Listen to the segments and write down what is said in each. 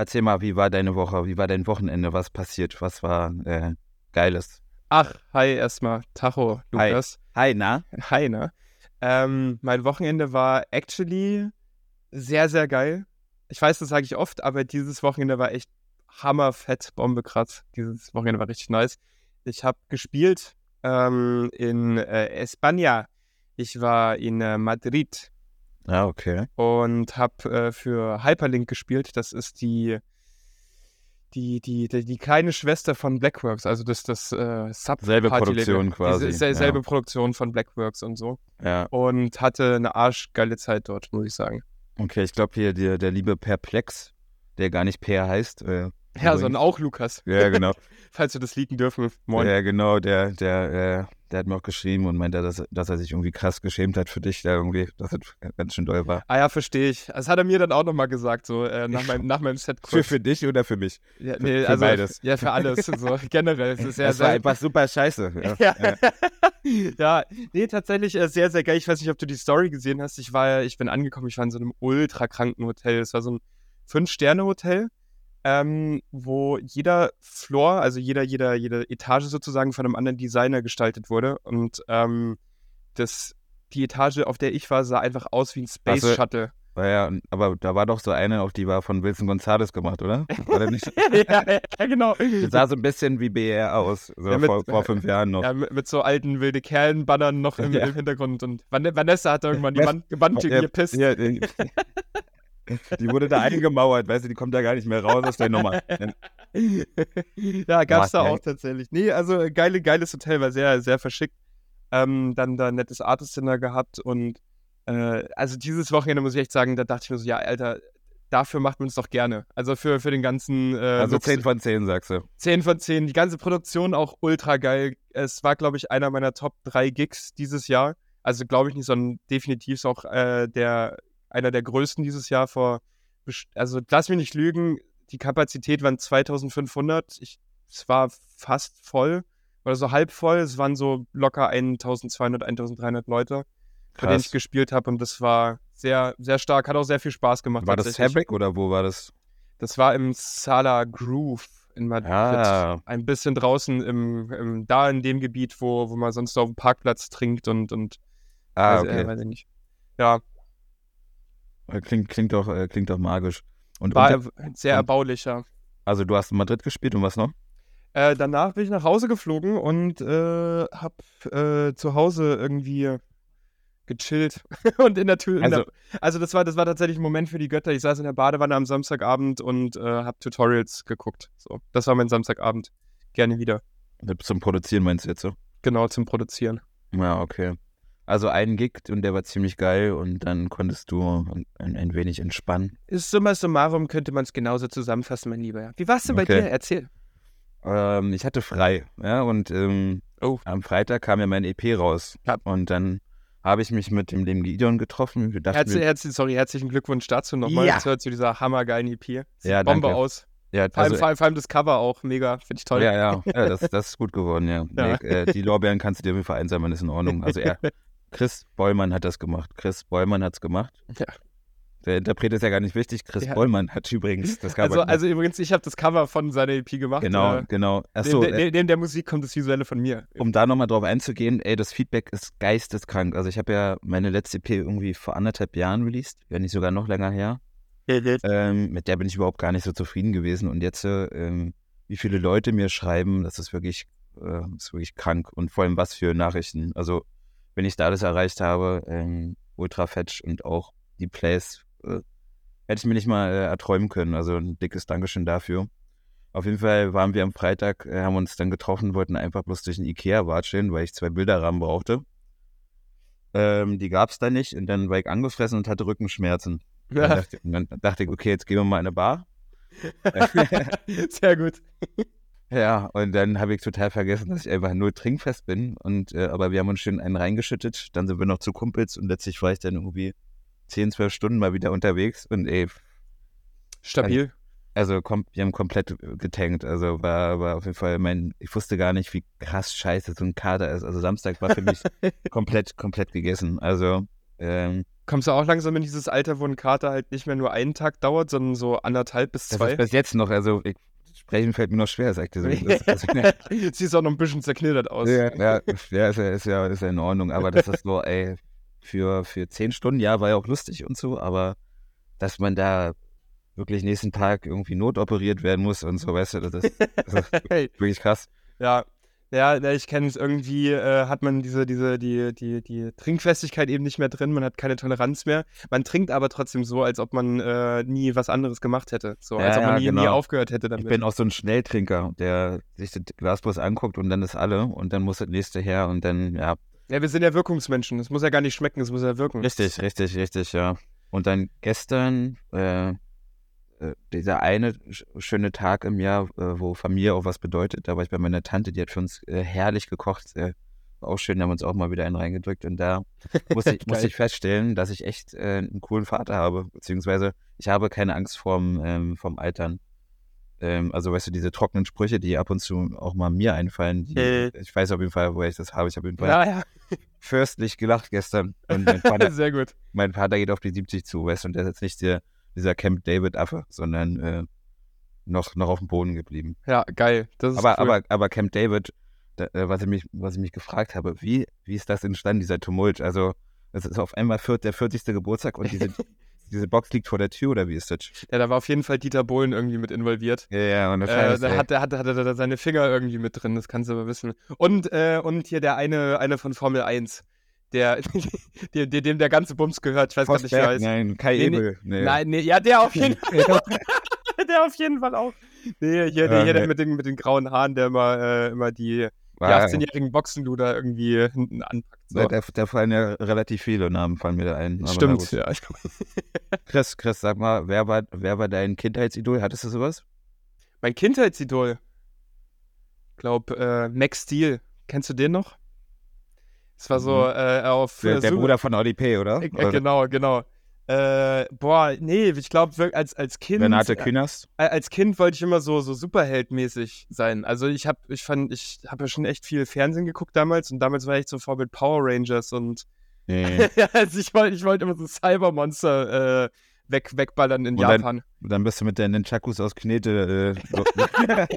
Erzähl mal, wie war deine Woche? Wie war dein Wochenende? Was passiert? Was war äh, Geiles? Ach, hi erstmal. Tacho, Lukas. Hi, na? Hi, ne? Ähm, mein Wochenende war actually sehr, sehr geil. Ich weiß, das sage ich oft, aber dieses Wochenende war echt hammerfett, Bombe krass. Dieses Wochenende war richtig nice. Ich habe gespielt ähm, in äh, España. Ich war in äh, Madrid Ja, okay. und habe äh, für Hyperlink gespielt. Das ist die, die, die, die, die kleine Schwester von Blackworks, also das, das äh, sub Selbe. Produktion quasi, Diese, sel- selbe Produktion von Blackworks und so. Ja, Und hatte eine arschgeile Zeit dort, muss ich sagen. okay. Ich glaube hier der, der liebe Perplex, der gar nicht Per heißt. Äh, Ja, sondern auch Lukas, Ja, genau. falls wir das leaken dürfen. Moin. Ja, genau. Der, der, äh, der hat mir auch geschrieben und meinte, dass, dass er sich irgendwie krass geschämt hat für dich, da irgendwie, dass es ganz schön doll war. Ah ja, verstehe ich. Das hat er mir dann auch nochmal gesagt, so äh, nach, meinem, nach meinem Set Für, für dich oder für mich? Ja, nee, für also, beides. Ja, für alles. So, generell. Es ist sehr, das war sehr, einfach super scheiße. Ja. ja. ja, nee, tatsächlich äh, sehr, sehr geil. Ich weiß nicht, ob du die Story gesehen hast. Ich war, ich bin angekommen, ich war in so einem ultra kranken Hotel. Es war so ein Fünf-Sterne-Hotel, ähm, wo jeder Floor, also jeder, jeder, jede Etage sozusagen von einem anderen Designer gestaltet wurde. Und ähm, das, die Etage, auf der ich war, sah einfach aus wie ein Space Also- Shuttle. War ja, aber da war doch so eine, auf die war von Wilson Gonzalez gemacht, oder? War nicht? ja, ja, genau. Das sah so ein bisschen wie BR aus, so Ja, mit- vor, vor fünf Jahren noch. Ja, mit, mit so alten wilde Kerlen-Bannern noch im, im Hintergrund. Und Van Vanessa hat irgendwann die. Wand, Wand Ja, gepisst. ja, die, wurde da eingemauert, weißt du, die kommt da gar nicht mehr raus aus der Nummer. ja, gab's da Boah, auch tatsächlich. Nee, also äh, geile, geiles Hotel, war sehr, sehr verschickt. Ähm, dann da ein nettes Artist Dinner gehabt und äh, also dieses Wochenende muss ich echt sagen, da dachte ich mir so, ja, Alter, dafür macht man es doch gerne. Also für, für den ganzen äh, Also Lux- 10 von 10, sagst du. 10 von 10. Die ganze Produktion auch ultra geil. Es war, glaube ich, einer meiner Top 3 Gigs dieses Jahr. Also glaube ich nicht, sondern definitiv ist auch äh, der, einer der größten dieses Jahr vor. Also lass mich nicht lügen, die Kapazität waren 2500. Ich, es war fast voll oder so halb voll. Es waren so locker 1200, 1300 Leute, für denen ich gespielt habe. Und das war sehr, sehr stark. Hat auch sehr viel Spaß gemacht. War das. Fabric oder wo war das? Das war im Sala Groove in Madrid. Ah. Ein bisschen draußen im, im da in dem Gebiet, wo, wo man sonst auf dem Parkplatz trinkt und, und Ah, weiß, äh, okay. weiß ich nicht. Ja, Äh, Klingt, klingt, doch, äh, klingt doch magisch. Und war unter, er- sehr und- erbaulicher. also du hast in Madrid gespielt und was noch? Äh, danach bin ich nach Hause geflogen und äh, hab äh, zu Hause irgendwie gechillt und in der Tür. Also- Also, der, also das war das war tatsächlich ein Moment für die Götter. Ich saß in der Badewanne am Samstagabend und äh, hab Tutorials geguckt. So, das war mein Samstagabend. Gerne wieder. Zum Produzieren meinst du jetzt so? Genau zum Produzieren. Ja, okay. Also einen Gig und der war ziemlich geil und dann konntest du ein, ein wenig entspannen. Ist summa summarum könnte man es genauso zusammenfassen, mein Lieber. Wie war's denn bei Okay. dir? Erzähl. Ähm, ich hatte frei, ja, und ähm, Oh. am Freitag kam ja mein EP raus. Ja. Und dann habe ich mich mit dem, dem Gideon getroffen. Wir dachten, Herzlich, wir, herzlich, sorry, herzlichen Glückwunsch dazu nochmal Ja. zu, zu dieser hammergeilen EP. Sieht Ja, Bombe danke. aus. ja, Vor allem, also, vor, allem, vor allem das Cover auch mega. Finde ich toll. ja, ja, ja das, das ist gut geworden, ja. Ja. Nee, äh, die Lorbeeren kannst du dir auf jeden Fall einsammeln, ist in Ordnung. Also er, Chris Bollmann hat das gemacht. Chris Bollmann hat es gemacht. Ja. Der Interpret ist ja gar nicht wichtig. Chris Ja. Bollmann hat übrigens das Cover Also, gemacht. also übrigens, ich habe das Cover von seiner EP gemacht. Genau, Äh, genau. Achso, neben, äh, neben, neben der Musik kommt das Visuelle von mir. um da nochmal drauf einzugehen, ey, das Feedback ist geisteskrank. Also ich habe ja meine letzte EP irgendwie vor anderthalb Jahren released, wenn nicht sogar noch länger her. Ähm, mit der bin ich überhaupt gar nicht so zufrieden gewesen. Und jetzt, äh, ähm, wie viele Leute mir schreiben, das ist wirklich, äh, ist wirklich krank. Und vor allem was für Nachrichten. Also wenn ich da alles erreicht habe, ähm, ultra fetch und auch die Plays, äh, hätte ich mir nicht mal äh, erträumen können. Also ein dickes Dankeschön dafür. Auf jeden Fall waren wir am Freitag, äh, haben uns dann getroffen, wollten einfach bloß durch den Ikea watscheln, weil ich zwei Bilderrahmen brauchte. Ähm, die gab es da nicht und dann war ich angefressen und hatte Rückenschmerzen. Dann, Ja, dachte, dann dachte ich, okay, jetzt gehen wir mal in eine Bar. sehr gut. Ja, und dann habe ich total vergessen, dass ich einfach nur trinkfest bin. Und äh, aber wir haben uns schön einen reingeschüttet. Dann sind wir noch zu Kumpels und letztlich war ich dann irgendwie 10, 12 Stunden mal wieder unterwegs. Und ey, Stabil. also kom wir haben komplett getankt. Also war, war auf jeden Fall mein, ich wusste gar nicht, wie krass scheiße so ein Kater ist. Also Samstag war für mich komplett, komplett gegessen. Also ähm, Kommst du auch langsam in dieses Alter, wo ein Kater halt nicht mehr nur einen Tag dauert, sondern so anderthalb bis zwei? Das ist bis jetzt noch, also ich, sprechen fällt mir noch schwer, sagt er so. Das, Siehst auch noch ein bisschen zerknittert aus. Ja, ja, ja, ist, ja, ist, ja, ist ja in Ordnung, aber das ist so, ey, für, für zehn Stunden, ja, war ja auch lustig und so, aber dass man da wirklich nächsten Tag irgendwie notoperiert werden muss und so, weißt du, das ist, das ist wirklich krass. Ja, ja, ich kenne es irgendwie, äh, hat man diese, diese, die, die, die Trinkfestigkeit eben nicht mehr drin, man hat keine Toleranz mehr. Man trinkt aber trotzdem so, als ob man äh, nie was anderes gemacht hätte. So, ja, als ob man nie, genau. nie, aufgehört hätte damit. Ich bin auch so ein Schnelltrinker, der sich das Glas bloß anguckt und dann ist alle und dann muss das nächste her und dann, ja. Ja, wir sind ja Wirkungsmenschen. Es muss ja gar nicht schmecken, es muss ja wirken. Richtig, richtig, richtig, ja. Und dann gestern, äh, dieser eine schöne Tag im Jahr, äh, wo Familie auch was bedeutet, da war ich bei meiner Tante, die hat für uns äh, herrlich gekocht. Auch schön, da haben wir uns auch mal wieder einen reingedrückt. Und da muss ich, muss ich feststellen, dass ich echt äh, einen coolen Vater habe. Beziehungsweise ich habe keine Angst vorm, ähm, vom Altern. Ähm, also, weißt du, diese trockenen Sprüche, die ab und zu auch mal mir einfallen, die, äh. ich weiß auf jeden Fall, woher ich das habe. Ich habe auf jeden Fall ja, ja. fürstlich gelacht gestern. Und mein Vater, Sehr gut. Mein Vater geht auf die 70 zu, weißt du, und der ist jetzt nicht der dieser Camp David-Affe, sondern äh, noch, noch auf dem Boden geblieben. Ja, geil. aber, cool. aber, aber Camp David, da, äh, was, ich mich, was ich mich gefragt habe, wie, wie ist das entstanden, dieser Tumult? Also, es ist auf einmal viert, der 40. Geburtstag und diese, diese Box liegt vor der Tür oder wie ist das? Ja, da war auf jeden Fall Dieter Bohlen irgendwie mit involviert. Ja, ja, und das äh, da hat, hat, hat, hat, er seine Finger irgendwie mit drin, das kannst du aber wissen. Und, äh, und hier der eine, eine von Formel 1 der, dem, dem der ganze Bums gehört. Ich weiß gar nicht, wer heißt. Nein, Kai nee, Ebel. Nee. Nein, nee, ja, der auf jeden Fall. der auf jeden Fall auch. Nee, hier, ja, hier nee. der mit den, mit den grauen Haaren, der immer, äh, immer die, die 18-jährigen Boxenluder irgendwie hinten anpackt. So. Da, da, fallen ja relativ viele Namen, fallen mir da ein. Stimmt, ja. Chris, Chris, sag mal, wer war, wer war dein Kindheitsidol? Hattest du sowas? Mein Kindheitsidol? Ich glaube, äh, Max Steel. Kennst du den noch? Es war so mhm. äh, auf. Der, der Bruder von Oli P., oder? Äh, genau, genau. Äh, boah, nee, ich glaube, als, als Kind. Renate Künast? Äh, als Kind wollte ich immer so, so Superheldmäßig sein. Also ich habe, ich fand, ich habe ja schon echt viel Fernsehen geguckt damals und damals war ich so Vorbild Power Rangers und nee. also ich wollte ich wollt immer so Cybermonster äh, weg, wegballern in und Japan. Dann, dann, bist du mit deinen Chakus aus Knete äh.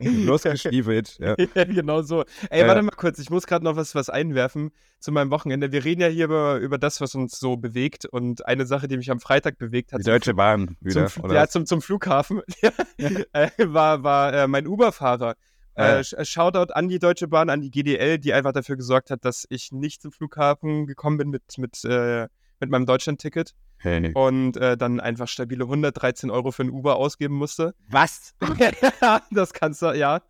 Ja. ja, genau so. Ey, warte mal kurz, ich muss gerade noch was, was einwerfen zu meinem Wochenende. Wir reden ja hier über, über das, was uns so bewegt und eine Sache, die mich am Freitag bewegt hat. Die Deutsche Bahn wieder, zum, oder? Ja, zum, zum Flughafen äh, war, war äh, mein Uber-Fahrer. Äh, äh, Shoutout an die Deutsche Bahn, an die GDL, die einfach dafür gesorgt hat, dass ich nicht zum Flughafen gekommen bin mit, mit, äh, mit meinem Deutschland-Ticket. Hey. Und äh, dann einfach stabile 113 Euro für ein Uber ausgeben musste. Was? das kannst du, ja.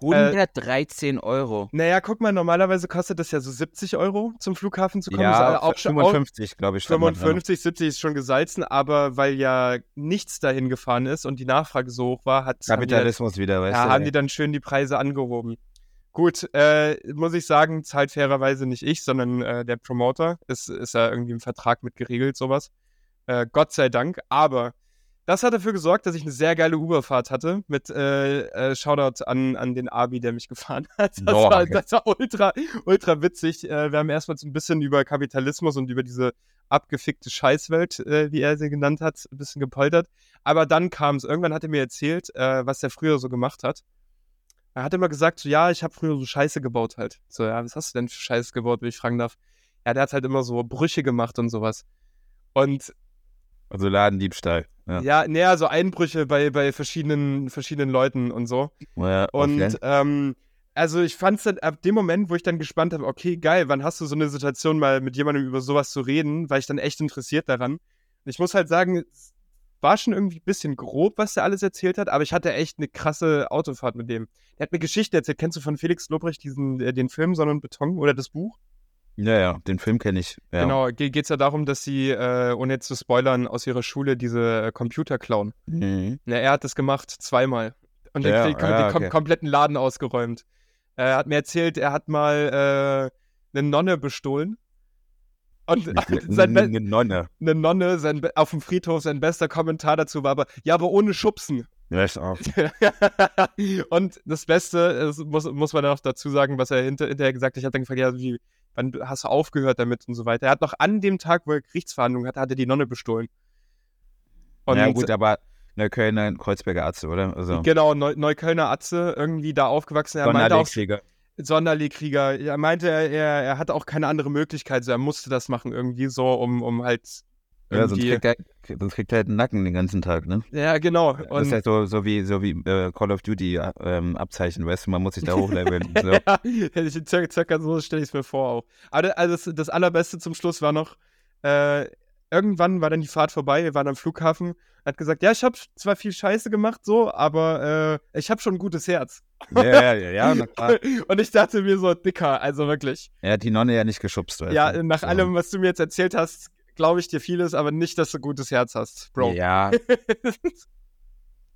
113 äh, Euro. Naja, guck mal, normalerweise kostet das ja so 70 Euro zum Flughafen zu kommen. Ja, auch 55, glaube ich. 55, 70 ist schon gesalzen, aber weil ja nichts dahin gefahren ist und die Nachfrage so hoch war, hat Kapitalismus wieder, weißt ja, du. haben die dann schön die Preise angehoben. Gut, äh, muss ich sagen, zahlt fairerweise nicht ich, sondern äh, der Promoter. Ist, ist ja irgendwie im Vertrag mit geregelt, sowas. Äh, Gott sei Dank. Aber das hat dafür gesorgt, dass ich eine sehr geile Uberfahrt hatte. Mit äh, äh, Shoutout an, an den Abi, der mich gefahren hat. Das, Boah, war, das war ultra, ultra witzig. Äh, wir haben erstmal so ein bisschen über Kapitalismus und über diese abgefickte Scheißwelt, wie er sie genannt hat, ein bisschen gepoltert. Aber dann kam es. Irgendwann hat er mir erzählt, was er früher so gemacht hat. Er hat immer gesagt, so, ja, ich habe früher so Scheiße gebaut halt. So, ja, was hast du denn für Scheiße gebaut, wenn ich fragen darf? Ja, der hat halt immer so Brüche gemacht und sowas. Und. Also Ladendiebstahl. Ja, ja nee, also Einbrüche bei, bei verschiedenen, verschiedenen Leuten und so. Ja, okay. Und, ähm, also ich fand es dann ab dem Moment, wo ich dann gespannt habe, okay, geil, wann hast du so eine Situation mal mit jemandem über sowas zu reden, war ich dann echt interessiert daran. Und ich muss halt sagen, war schon irgendwie ein bisschen grob, was er alles erzählt hat, aber ich hatte echt eine krasse Autofahrt mit dem. Der hat mir Geschichte erzählt. Kennst du von Felix Lobrecht diesen, äh, den Film Sonne und Beton oder das Buch? Ja, ja, den Film kenne ich. Ja. Genau, geht es ja darum, dass sie, äh, ohne jetzt zu spoilern, aus ihrer Schule diese äh, Computer klauen. Mhm. Ja, er hat das gemacht zweimal. Und ja, den, den, ja, okay. kompletten Laden ausgeräumt. Er hat mir erzählt, er hat mal äh, eine Nonne bestohlen und sein eine Nonne. Eine Nonne, sein, auf dem Friedhof, sein bester Kommentar dazu war aber, ja, aber ohne Schubsen. Ja, ich auch. und das Beste, das muss, muss man noch dazu sagen, was er hinter, hinterher gesagt hat, ich habe dann gefragt, ja, wie, wann hast du aufgehört damit und so weiter. Er hat noch an dem Tag, wo er Gerichtsverhandlungen hatte, hat er die Nonne bestohlen. Und ja gut, aber Neuköllner Kreuzberger Atze, oder? Also. Genau, Neu Neuköllner Atze, irgendwie da aufgewachsen. Er meinte auch, Sonderlehrkrieger. Er meinte, er, er hatte auch keine andere Möglichkeit, so er musste das machen irgendwie so, um, um halt ja, sonst kriegt, er, sonst kriegt er halt einen Nacken den ganzen Tag, ne? Ja, genau. Und das ist halt so, so wie, so wie äh, Call of Duty ähm, Abzeichen, weißt du, man muss sich da hochleveln. so. ja, circa, circa so stelle ich es mir vor auch. Aber also das, das Allerbeste zum Schluss war noch, äh, irgendwann war dann die Fahrt vorbei, wir waren am Flughafen, hat gesagt, ja, ich habe zwar viel Scheiße gemacht, so, aber äh, ich habe schon ein gutes Herz. Ja, ja, ja, ja Und ich dachte mir so, dicker, also wirklich. Er hat die Nonne ja nicht geschubst, weißt Ja, nach so. allem, was du mir jetzt erzählt hast, glaube ich dir vieles, aber nicht, dass du gutes Herz hast, Bro. Ja.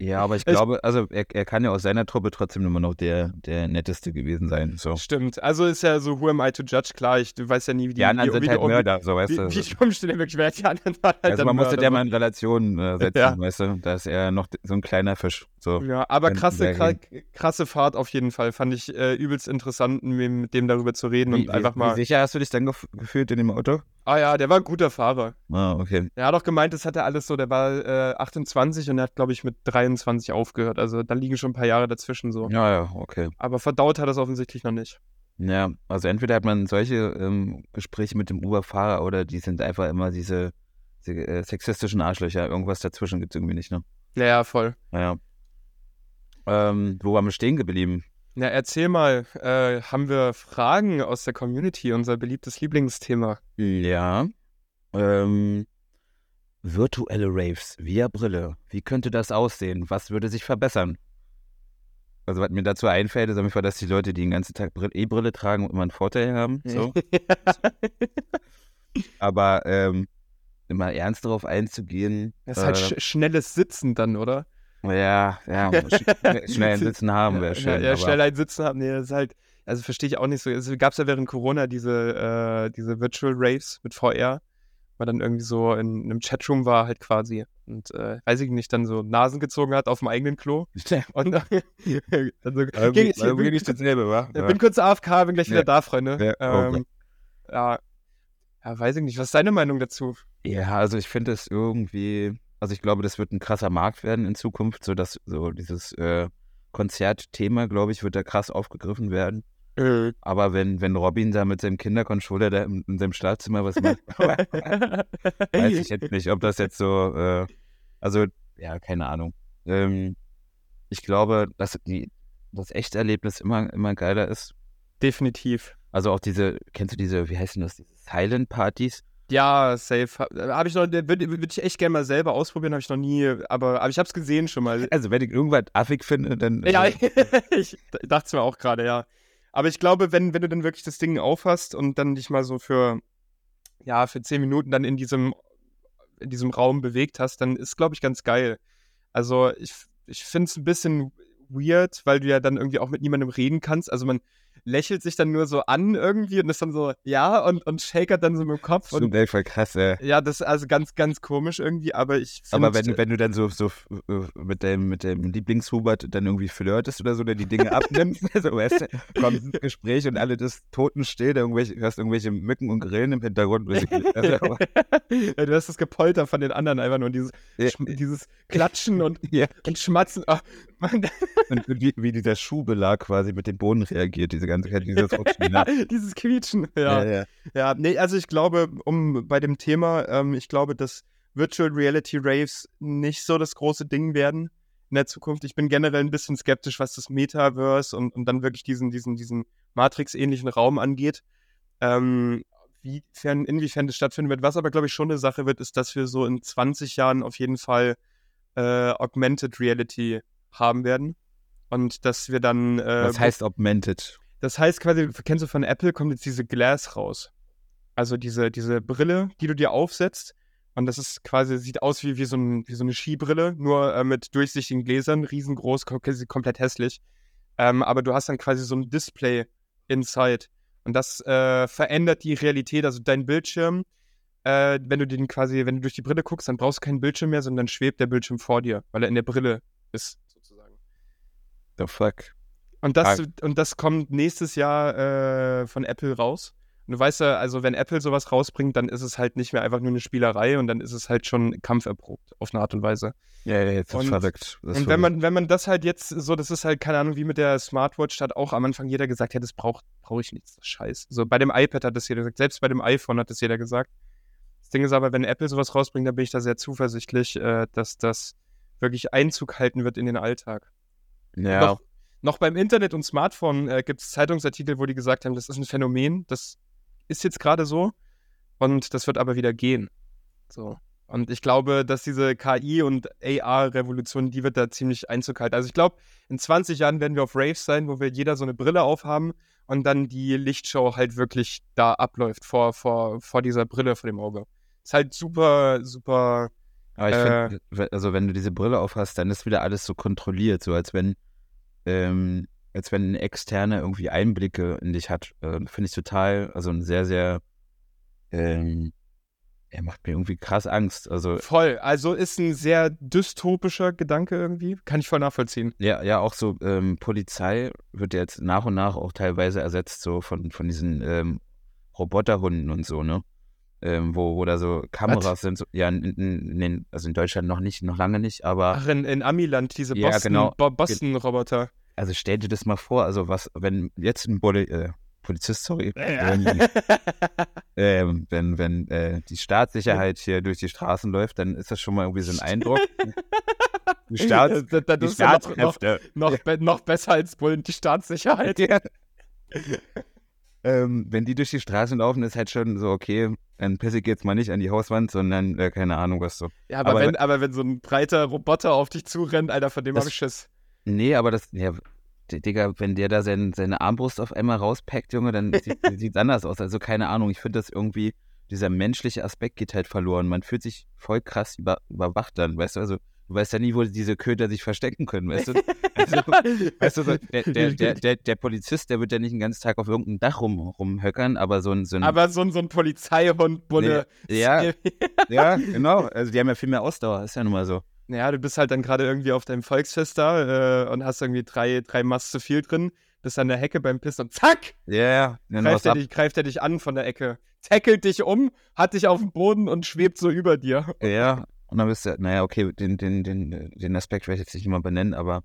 Ja, aber ich glaube, also er, er kann ja aus seiner Truppe trotzdem immer noch der, der netteste gewesen sein. So. Stimmt. Also ist ja so, who am I to judge? Klar, ich du weißt ja nie, wie die, die anderen wie, sind wie halt die, Mörder, so weißt wie, du. Wie ich umstelle wirklich, wer die anderen waren halt Also man musste der mal in Relation äh, setzen, ja. weißt du. Da ist er noch so ein kleiner Fisch. So. Ja, aber krasse, kra krasse Fahrt auf jeden Fall. Fand ich äh, übelst interessant, mit dem darüber zu reden und einfach mal. Wie sicher hast du dich dann gef gefühlt in dem Auto? Ah ja, der war ein guter Fahrer. Ah, okay. Er hat auch gemeint, das hat er alles so, der war äh, 28 und er hat, glaube ich, mit 23 aufgehört. Also da liegen schon ein paar Jahre dazwischen so. Ja, ja, okay. Aber verdaut hat er es offensichtlich noch nicht. Ja, also entweder hat man solche ähm, Gespräche mit dem Uber-Fahrer oder die sind einfach immer diese, diese äh, sexistischen Arschlöcher. Irgendwas dazwischen gibt es irgendwie nicht, ne? Ja, ja, voll. Ja. Ähm, wo waren wir stehen geblieben? Na, erzähl mal, äh, haben wir Fragen aus der Community, unser beliebtes Lieblingsthema? Ja. Ähm, virtuelle Raves via Brille. Wie könnte das aussehen? Was würde sich verbessern? Also, was mir dazu einfällt, ist auf jeden Fall, dass die Leute, die den ganzen Tag E-Brille tragen, immer einen Vorteil haben. So. Aber ähm, immer ernst darauf einzugehen. Das ist halt äh, sch schnelles Sitzen dann, oder? Ja, ja, schnell ein Sitzen haben wäre schön. Ja, ja schnell ein Sitzen haben, nee, das ist halt, also verstehe ich auch nicht so. Es gab ja während Corona diese, äh, diese Virtual Raves mit VR, man dann irgendwie so in einem Chatroom war halt quasi und äh, weiß ich nicht, dann so Nasen gezogen hat auf dem eigenen Klo. und dann, so, ging, ich, bin, nicht dasselbe, wa? Ja. bin kurz AFK, bin gleich wieder da, Freunde. Ja, oh ähm, ja, ja, weiß ich nicht. Was ist deine Meinung dazu? Ja, also ich finde es irgendwie also ich glaube, das wird ein krasser Markt werden in Zukunft, so dass so dieses äh, Konzertthema, glaube ich, wird da krass aufgegriffen werden. Mhm. Aber wenn, wenn Robin da mit seinem Kindercontroller da in, in seinem Schlafzimmer was macht, weiß ich jetzt nicht, ob das jetzt so, äh, also ja, keine Ahnung. Ähm, ich glaube, dass die, das Echterlebnis immer, immer geiler ist. Definitiv. Also auch diese, kennst du diese, wie heißen das, diese Silent Partys? Ja, safe. Habe ich noch, würde würd ich echt gerne mal selber ausprobieren, habe ich noch nie, aber, aber ich habe es gesehen schon mal. Also, wenn ich irgendwas affig finde, dann. Ja, äh, ich dachte es mir auch gerade, ja. Aber ich glaube, wenn, wenn du dann wirklich das Ding aufhast und dann dich mal so für, ja, für zehn Minuten dann in diesem, in diesem Raum bewegt hast, dann ist, glaube ich, ganz geil. Also, ich, ich finde es ein bisschen weird, weil du ja dann irgendwie auch mit niemandem reden kannst. Also, man lächelt sich dann nur so an irgendwie und ist dann so, ja, und, und shakert dann so mit dem Kopf. Stimmt, und, voll krass, ey. Ja, das ist also ganz, ganz komisch irgendwie, aber ich finde... Aber wenn, wenn du dann so, so äh, mit dem, mit dem Lieblingshubert dann irgendwie flirtest oder so, der die Dinge abnimmst, also weißt du, kommt ins Gespräch und alle das totenstill, da irgendwelche, hörst irgendwelche Mücken und Grillen im Hintergrund. ja, du hast das Gepolter von den anderen einfach nur, dieses, ja. dieses Klatschen und, ja. und Schmatzen. Oh, und wie, wie dieser Schuhbelag quasi mit dem Boden reagiert, diese ganze Zeit, dieses Rutschen. ja, dieses Quietschen, ja. ja. Ja, ja. nee, also ich glaube, um bei dem Thema, ähm, ich glaube, dass Virtual Reality Raves nicht so das große Ding werden in der Zukunft. Ich bin generell ein bisschen skeptisch, was das Metaverse und, und dann wirklich diesen, diesen, diesen Matrix-ähnlichen Raum angeht. Ähm, wiefern, inwiefern das stattfinden wird. Was aber, glaube ich, schon eine Sache wird, ist, dass wir so in 20 Jahren auf jeden Fall äh, Augmented Reality haben werden. Und dass wir dann. Äh, Was heißt Augmented? Das heißt quasi, kennst du von Apple, kommt jetzt diese Glass raus. Also diese, diese Brille, die du dir aufsetzt. Und das ist quasi, sieht aus wie, wie, so, ein, wie so eine Skibrille, nur äh, mit durchsichtigen Gläsern, riesengroß, komplett hässlich. Ähm, aber du hast dann quasi so ein Display inside. Und das äh, verändert die Realität. Also dein Bildschirm, äh, wenn du den quasi, wenn du durch die Brille guckst, dann brauchst du keinen Bildschirm mehr, sondern schwebt der Bildschirm vor dir, weil er in der Brille ist. The fuck? Und das, und das kommt nächstes Jahr äh, von Apple raus. Und du weißt ja, also wenn Apple sowas rausbringt, dann ist es halt nicht mehr einfach nur eine Spielerei und dann ist es halt schon kampferprobt auf eine Art und Weise. Ja, ja, jetzt ist verrückt. Das und wenn man, wenn man das halt jetzt so, das ist halt, keine Ahnung, wie mit der Smartwatch, da hat auch am Anfang jeder gesagt, ja, das braucht, brauche ich nichts, das Scheiß. So bei dem iPad hat das jeder gesagt, selbst bei dem iPhone hat das jeder gesagt. Das Ding ist aber, wenn Apple sowas rausbringt, dann bin ich da sehr zuversichtlich, äh, dass das wirklich Einzug halten wird in den Alltag. Ja. Noch, noch beim Internet und Smartphone äh, gibt es Zeitungsartikel, wo die gesagt haben, das ist ein Phänomen, das ist jetzt gerade so und das wird aber wieder gehen. So. Und ich glaube, dass diese KI- und AR-Revolution, die wird da ziemlich Einzug halten. Also ich glaube, in 20 Jahren werden wir auf Raves sein, wo wir jeder so eine Brille aufhaben und dann die Lichtshow halt wirklich da abläuft, vor, vor, vor dieser Brille vor dem Auge. Ist halt super, super. Aber ich äh, finde, also wenn du diese Brille aufhast, dann ist wieder alles so kontrolliert, so als wenn ähm, als wenn ein Externer irgendwie Einblicke in dich hat. Äh, Finde ich total, also ein sehr, sehr, ähm, er macht mir irgendwie krass Angst. Also voll. Also ist ein sehr dystopischer Gedanke irgendwie. Kann ich voll nachvollziehen. Ja, ja, auch so ähm, Polizei wird jetzt nach und nach auch teilweise ersetzt, so von, von diesen ähm, Roboterhunden und so, ne? Ähm, wo, wo da so Kameras What? sind. So, ja, in, in, in, also in Deutschland noch nicht, noch lange nicht, aber. Ach, in, in Amiland, diese ja, Boston-Roboter. Genau. Boston also stell dir das mal vor, also was, wenn jetzt ein Poli äh, Polizist, sorry, ja. ähm, wenn, wenn äh, die Staatssicherheit hier durch die Straßen läuft, dann ist das schon mal irgendwie so ein Eindruck. Die, Staats das, das die Staatskräfte. Noch, noch, ja. noch, besser als Bullen, die Staatssicherheit. Ja. ähm, wenn die durch die Straßen laufen, ist halt schon so, okay, dann pisse ich jetzt mal nicht an die Hauswand, sondern äh, keine Ahnung was so. Ja, aber, aber, wenn, aber wenn so ein breiter Roboter auf dich zurennt, Alter, von dem habe ich Schiss. Nee, aber das, ja, Digga, wenn der da sein, seine Armbrust auf einmal rauspackt, Junge, dann sieht es anders aus. Also keine Ahnung, ich finde das irgendwie, dieser menschliche Aspekt geht halt verloren. Man fühlt sich voll krass über, überwacht dann, weißt du, also du weißt ja nie, wo diese Köder sich verstecken können, weißt du? Also, weißt du, der, der, der, der, der Polizist, der wird ja nicht den ganzen Tag auf irgendeinem Dach rum, rumhöckern, aber so ein, so ein Aber so ein, so ein Polizeihund, Bulle. Nee, ja, ja, genau. Also die haben ja viel mehr Ausdauer, ist ja nun mal so. Naja, du bist halt dann gerade irgendwie auf deinem Volksfest da äh, und hast irgendwie drei, drei Mass zu viel drin, bist an der Hecke beim Pissen und zack! Ja, yeah, greift, er dich, greift er dich an von der Ecke, tackelt dich um, hat dich auf dem Boden und schwebt so über dir. Ja, und dann bist du, naja, okay, den, den, den, den Aspekt werde ich jetzt nicht immer benennen, aber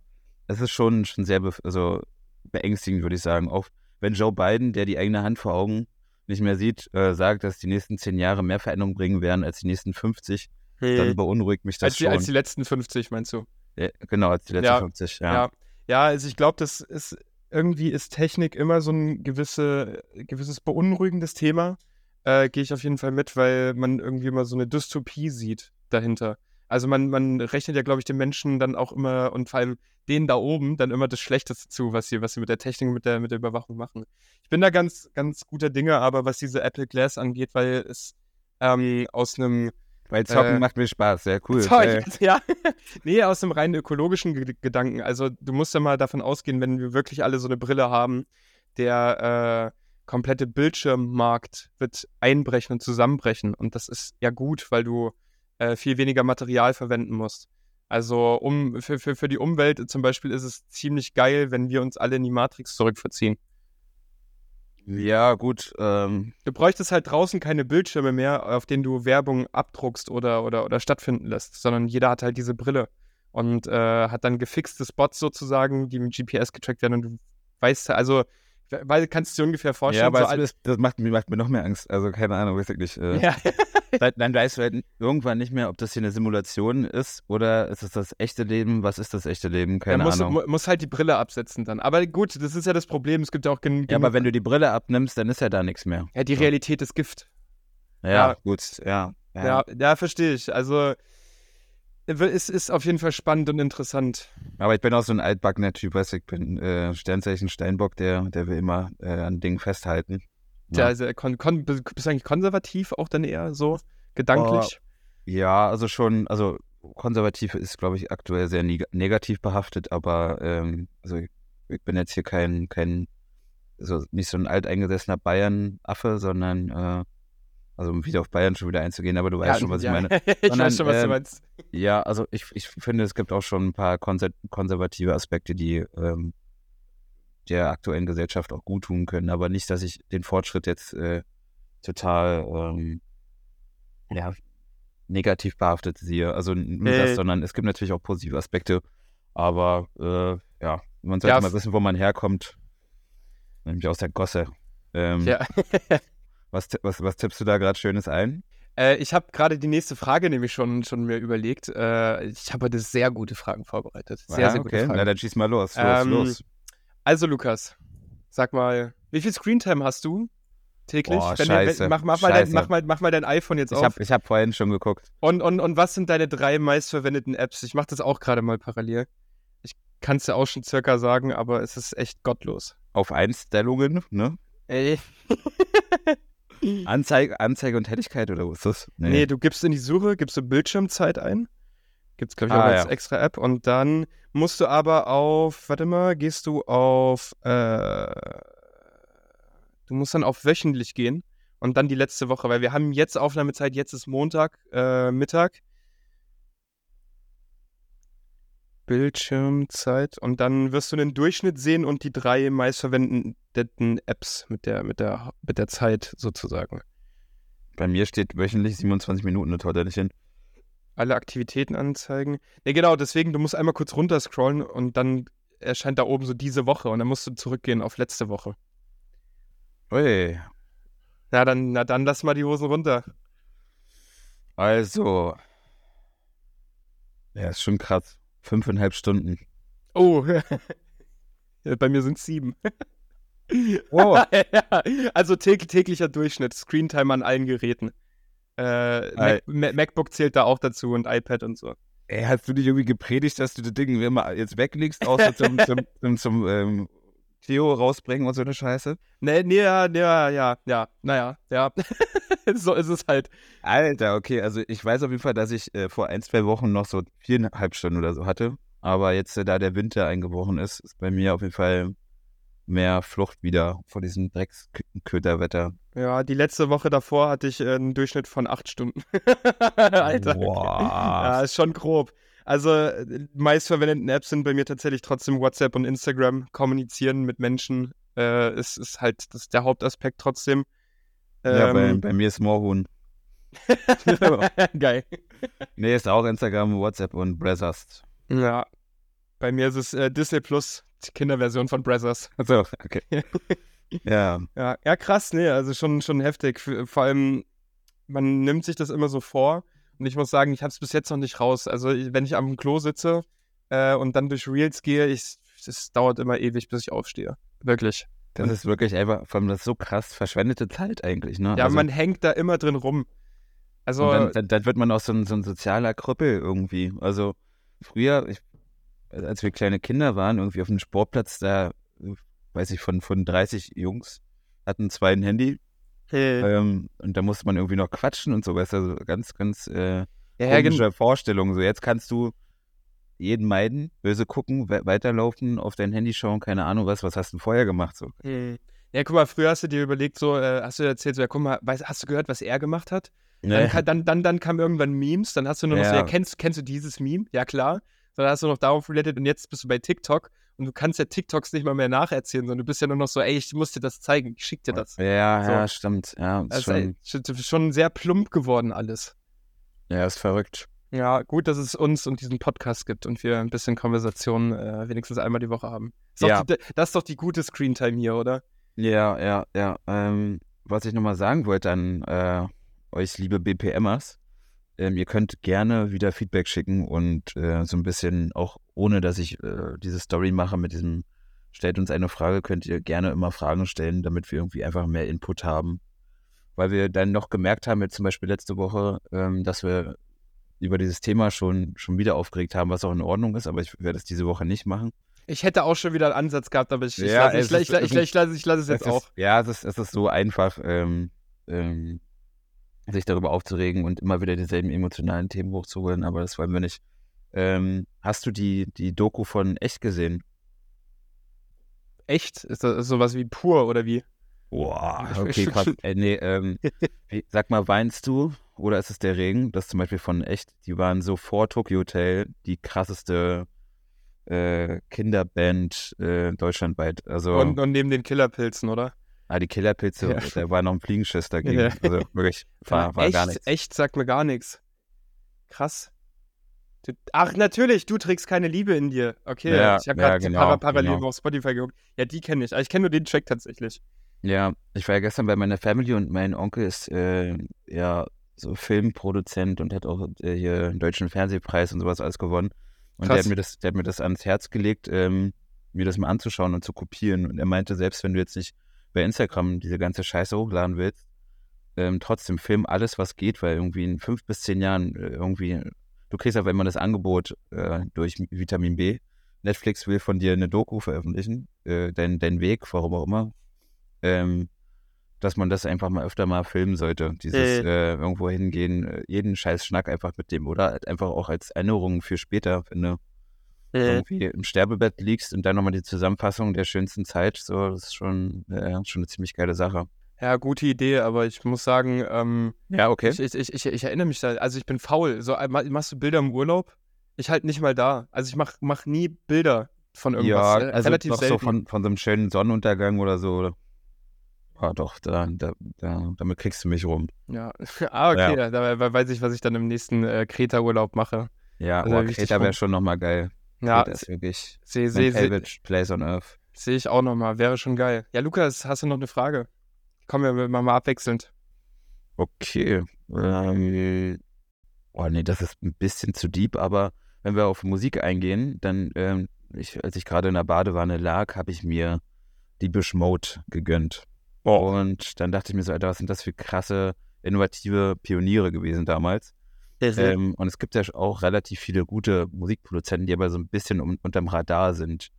es ist schon, schon sehr also beängstigend, würde ich sagen. Auch wenn Joe Biden, der die eigene Hand vor Augen nicht mehr sieht, äh, sagt, dass die nächsten zehn Jahre mehr Veränderung bringen werden als die nächsten 50, hm. dann beunruhigt mich das als die, schon. Als die letzten 50, meinst du? Ja, genau, als die letzten ja, 50, ja. Ja, ja also ich glaube, das ist irgendwie ist Technik immer so ein gewisse, gewisses beunruhigendes Thema. Äh, Gehe ich auf jeden Fall mit, weil man irgendwie immer so eine Dystopie sieht dahinter. Also man, man rechnet ja, glaube ich, den Menschen dann auch immer und vor allem denen da oben dann immer das Schlechteste zu, was sie, was sie mit der Technik, mit der, mit der Überwachung machen. Ich bin da ganz, ganz guter Dinge, aber was diese Apple Glass angeht, weil es ähm, aus einem weil Zocken äh, macht mir Spaß, sehr cool. Zeug, ja. nee, aus einem rein ökologischen G Gedanken. Also du musst ja mal davon ausgehen, wenn wir wirklich alle so eine Brille haben, der äh, komplette Bildschirmmarkt wird einbrechen und zusammenbrechen. Und das ist ja gut, weil du äh, viel weniger Material verwenden musst. Also um, für, für, für die Umwelt zum Beispiel ist es ziemlich geil, wenn wir uns alle in die Matrix zurückverziehen. Ja, gut. Ähm. Du bräuchtest halt draußen keine Bildschirme mehr, auf denen du Werbung abdruckst oder, oder, oder stattfinden lässt, sondern jeder hat halt diese Brille und äh, hat dann gefixte Spots sozusagen, die mit GPS getrackt werden und du weißt, also weil kannst du dir ungefähr vorstellen. Ja, aber so das, das macht, macht, mir noch mehr Angst. Also keine Ahnung, weiß ich nicht. Äh, ja. dann weißt du halt irgendwann nicht mehr, ob das hier eine Simulation ist oder ist es das echte Leben? Was ist das echte Leben? Keine ja, musst, Ahnung. Du musst halt die Brille absetzen dann. Aber gut, das ist ja das Problem. Es gibt ja auch genug. Ja, aber wenn du die Brille abnimmst, dann ist ja da nichts mehr. Ja, die. Realität ist Gift. Ja, ja. gut, ja. Ja, ja, ja verstehe ich. Also es ist auf jeden Fall spannend und interessant. Aber ich bin auch so ein altbackener Typ, weißt du, ich bin äh, Sternzeichen Steinbock, der, der will immer äh, an Dingen festhalten. Ja, also, kon, kon, bist du eigentlich konservativ auch dann eher so gedanklich? Oh, ja, also schon, also konservativ ist, glaube ich, aktuell sehr neg negativ behaftet, aber ähm, also ich, ich, bin jetzt hier kein, kein, so nicht so ein alteingesessener Bayern-Affe, sondern äh, also um wieder auf Bayern schon wieder einzugehen, aber du weißt ja, schon, was ja. ich meine. ich Sondern, weiß schon, was ähm, du meinst. Ja, also ich, ich finde, es gibt auch schon ein paar konservative Aspekte, die ähm, der aktuellen Gesellschaft auch gut tun können, aber nicht, dass ich den Fortschritt jetzt äh, total ähm, ja, negativ behaftet sehe. Also nur äh, das, sondern es gibt natürlich auch positive Aspekte. Aber äh, ja, man sollte ja, mal wissen, wo man herkommt. Nämlich aus der Gosse. Ähm, ja. was, was, was tippst du da gerade Schönes ein? Äh, ich habe gerade die nächste Frage nämlich schon, schon mir überlegt. Äh, ich habe heute sehr gute Fragen vorbereitet. Sehr, ja, sehr gute okay. Fragen. Na, dann schieß mal los. Los, ähm, los. Also, Lukas, sag mal, wie viel Screentime hast du täglich? Boah, wenn, scheiße, wenn, mach, mach, mal dein, mach, mal, mach mal dein iPhone jetzt ich auf. Hab, ich habe vorhin schon geguckt. Und, und, und was sind deine drei meistverwendeten Apps? Ich mache das auch gerade mal parallel. Ich kann es ja auch schon circa sagen, aber es ist echt gottlos. Auf Einstellungen, ne? Ey. Anzeige, Anzeige und Helligkeit oder was ist das? Nee. nee. du gibst in die Suche, gibst du Bildschirmzeit ein. Gibt es, glaube ich, auch ah, als ja. extra App. Und dann musst du aber auf, warte mal, gehst du auf, äh, du musst dann auf wöchentlich gehen und dann die letzte Woche, weil wir haben jetzt Aufnahmezeit, jetzt ist Montag, äh, Mittag. Bildschirmzeit und dann wirst du den Durchschnitt sehen und die drei meistverwendeten Apps mit der, mit der, mit der Zeit sozusagen. Bei mir steht wöchentlich 27 Minuten, das haut er nicht hin. Alle Aktivitäten anzeigen. Ne, genau, deswegen, du musst einmal kurz runterscrollen und dann erscheint da oben so diese Woche und dann musst du zurückgehen auf letzte Woche. Ui. Na dann, na dann lass mal die Hosen runter. Also. Ja, ist schon krass. Fünfeinhalb Stunden. Oh, bei mir sind es sieben. Oh. also täglicher Durchschnitt, Screentime an allen Geräten. Äh, Mac MacBook zählt da auch dazu und iPad und so. Ey, hast du dich irgendwie gepredigt, dass du das Ding immer jetzt weglegst, außer zum, zum, zum, zum ähm, Theo rausbringen und so eine Scheiße? Nee, nee, ja, ja, ja, ja, naja, ja. so ist es halt. Alter, okay, also ich weiß auf jeden Fall, dass ich äh, vor ein, zwei Wochen noch so viereinhalb Stunden oder so hatte. Aber jetzt, äh, da der Winter eingebrochen ist, ist bei mir auf jeden Fall mehr Flucht wieder vor diesem Drecksköterwetter. Ja, die letzte Woche davor hatte ich äh, einen Durchschnitt von acht Stunden. Alter. Boah. Ja, ist schon grob. Also, äh, meistverwendeten Apps sind bei mir tatsächlich trotzdem WhatsApp und Instagram. Kommunizieren mit Menschen äh, ist, ist halt das ist der Hauptaspekt trotzdem. Ähm, ja, bei, ähm, bei, mir ist Moorhuhn. Geil. Nee, ist auch Instagram, WhatsApp und Brothers. Ja. Bei mir ist es äh, Disney Plus, die Kinderversion von Brothers. Achso, okay. ja. ja. Ja, krass, nee, also schon, schon heftig. Vor allem, man nimmt sich das immer so vor und ich muss sagen, ich habe es bis jetzt noch nicht raus. Also, wenn ich am Klo sitze äh, und dann durch Reels gehe, es dauert immer ewig, bis ich aufstehe. Wirklich. Das ist wirklich einfach, vor allem das so krass verschwendete Zeit eigentlich, ne? Ja, also, man hängt da immer drin rum. Also. Dann, dann, dann, wird man auch so ein, so ein sozialer Krüppel irgendwie. Also, früher, ich, als wir kleine Kinder waren, irgendwie auf dem Sportplatz, da, weiß ich, von, von 30 Jungs hatten zwei ein Handy ähm, und da musste man irgendwie noch quatschen und so, weißt du, also ganz, ganz äh, ja, ja, Vorstellung. So, jetzt kannst du jeden meiden, böse gucken, we weiterlaufen, auf dein Handy schauen, keine Ahnung was, was hast du vorher gemacht? So. Ja, guck mal, früher hast du dir überlegt, so, äh, hast du erzählt, so, ja, guck mal, weißt, hast du gehört, was er gemacht hat? Nee. Dann, dann, dann, dann kam irgendwann Memes, dann hast du nur noch ja. so, ja, kennst, kennst du dieses Meme? Ja, klar. Dann hast du noch darauf related und jetzt bist du bei TikTok und du kannst ja TikToks nicht mal mehr nacherzählen, sondern du bist ja nur noch so, ey, ich muss dir das zeigen, ich schick dir das. Ja, so. ja, stimmt. Ja, ist also, schon, ey, schon sehr plump geworden alles. Ja, ist verrückt. Ja, gut, dass es uns und diesen Podcast gibt und wir ein bisschen Konversation äh, wenigstens einmal die Woche haben. Ist ja. Die, das ist doch die gute Screentime hier, oder? Ja, ja, ja. Ähm, was ich nochmal sagen wollte an äh, euch, liebe BPMers, ähm, ihr könnt gerne wieder Feedback schicken und äh, so ein bisschen, auch ohne dass ich äh, diese Story mache mit diesem, stellt uns eine Frage, könnt ihr gerne immer Fragen stellen, damit wir irgendwie einfach mehr Input haben. Weil wir dann noch gemerkt haben, jetzt zum Beispiel letzte Woche, ähm, dass wir über dieses Thema schon, schon wieder aufgeregt haben, was auch in Ordnung ist, aber ich werde es diese Woche nicht machen. Ich hätte auch schon wieder einen Ansatz gehabt, aber ich, ich ja, lasse, ich, ich, ich, lasse, ich lasse es jetzt es auch. Ist, ja, es ist, es ist so einfach, ähm, ähm, sich darüber aufzuregen und immer wieder dieselben emotionalen Themen hochzuholen, aber das wollen wir nicht. Ähm, hast du die, die Doku von Echt gesehen? Echt? Ist das sowas wie pur oder wie? Boah, okay, krass. äh, nee, ähm, sag mal, weinst du oder ist es der Regen? Das zum Beispiel von echt, die waren so vor Tokyo Hotel die krasseste äh, Kinderband äh, deutschlandweit. Also, und, und neben den Killerpilzen, oder? Ah, die Killerpilze, ja. da war noch ein Fliegenschiss dagegen. Ja. Also wirklich, war, war echt, gar nichts. Echt, sagt mir gar nichts. Krass. Ach, natürlich, du trägst keine Liebe in dir. Okay, ja, ich habe gerade ja, genau, para parallel genau. auf Spotify geguckt. Ja, die kenne ich. Ich kenne nur den Track tatsächlich. Ja, ich war ja gestern bei meiner Family und mein Onkel ist äh, ja so Filmproduzent und hat auch äh, hier einen deutschen Fernsehpreis und sowas alles gewonnen. Und der hat, mir das, der hat mir das ans Herz gelegt, ähm, mir das mal anzuschauen und zu kopieren. Und er meinte, selbst wenn du jetzt nicht bei Instagram diese ganze Scheiße hochladen willst, ähm, trotzdem film alles, was geht, weil irgendwie in fünf bis zehn Jahren äh, irgendwie Du kriegst aber immer das Angebot äh, durch Vitamin B. Netflix will von dir eine Doku veröffentlichen, äh, dein, dein Weg, warum auch immer. Ähm, dass man das einfach mal öfter mal filmen sollte. Dieses äh. äh irgendwo hingehen, äh, jeden scheiß Schnack einfach mit dem. Oder halt einfach auch als Erinnerung für später, wenn du. Irgendwie im Sterbebett liegst und dann nochmal die Zusammenfassung der schönsten Zeit. So, das ist schon, äh, schon eine ziemlich geile Sache. Ja, gute Idee, aber ich muss sagen, ähm, ja, okay. Ich, ich, ich, ich, erinnere mich da, also ich bin faul. So, äh, machst du Bilder im Urlaub? Ich halt nicht mal da. Also ich mach, mach nie Bilder von irgendwas. Ja, also relativ doch selten. so von, von so einem schönen Sonnenuntergang oder so. Oder? Ah, doch, da, da, da, damit kriegst du mich rum. Ja, ah, okay, ja. Da, da, weiß ich, was ich dann im nächsten äh, Kreta-Urlaub mache. Ja, also, oh, Kreta wäre schon nochmal geil. Ja, das ist wirklich seh, seh, seh, Place on Earth. Sehe ich auch nochmal, wäre schon geil. Ja, Lukas, hast du noch eine Frage? Kommen wir mal abwechselnd. Okay. Ähm, oh nee, das ist ein bisschen zu deep, aber wenn wir auf Musik eingehen, dann, ähm, ich, als ich gerade in der Badewanne lag, habe ich mir die Mode gegönnt. Oh. Und dann dachte ich mir so, Alter, was sind das für krasse, innovative Pioniere gewesen damals? Ähm, und es gibt ja auch relativ viele gute Musikproduzenten, die aber so ein bisschen um, unterm Radar sind.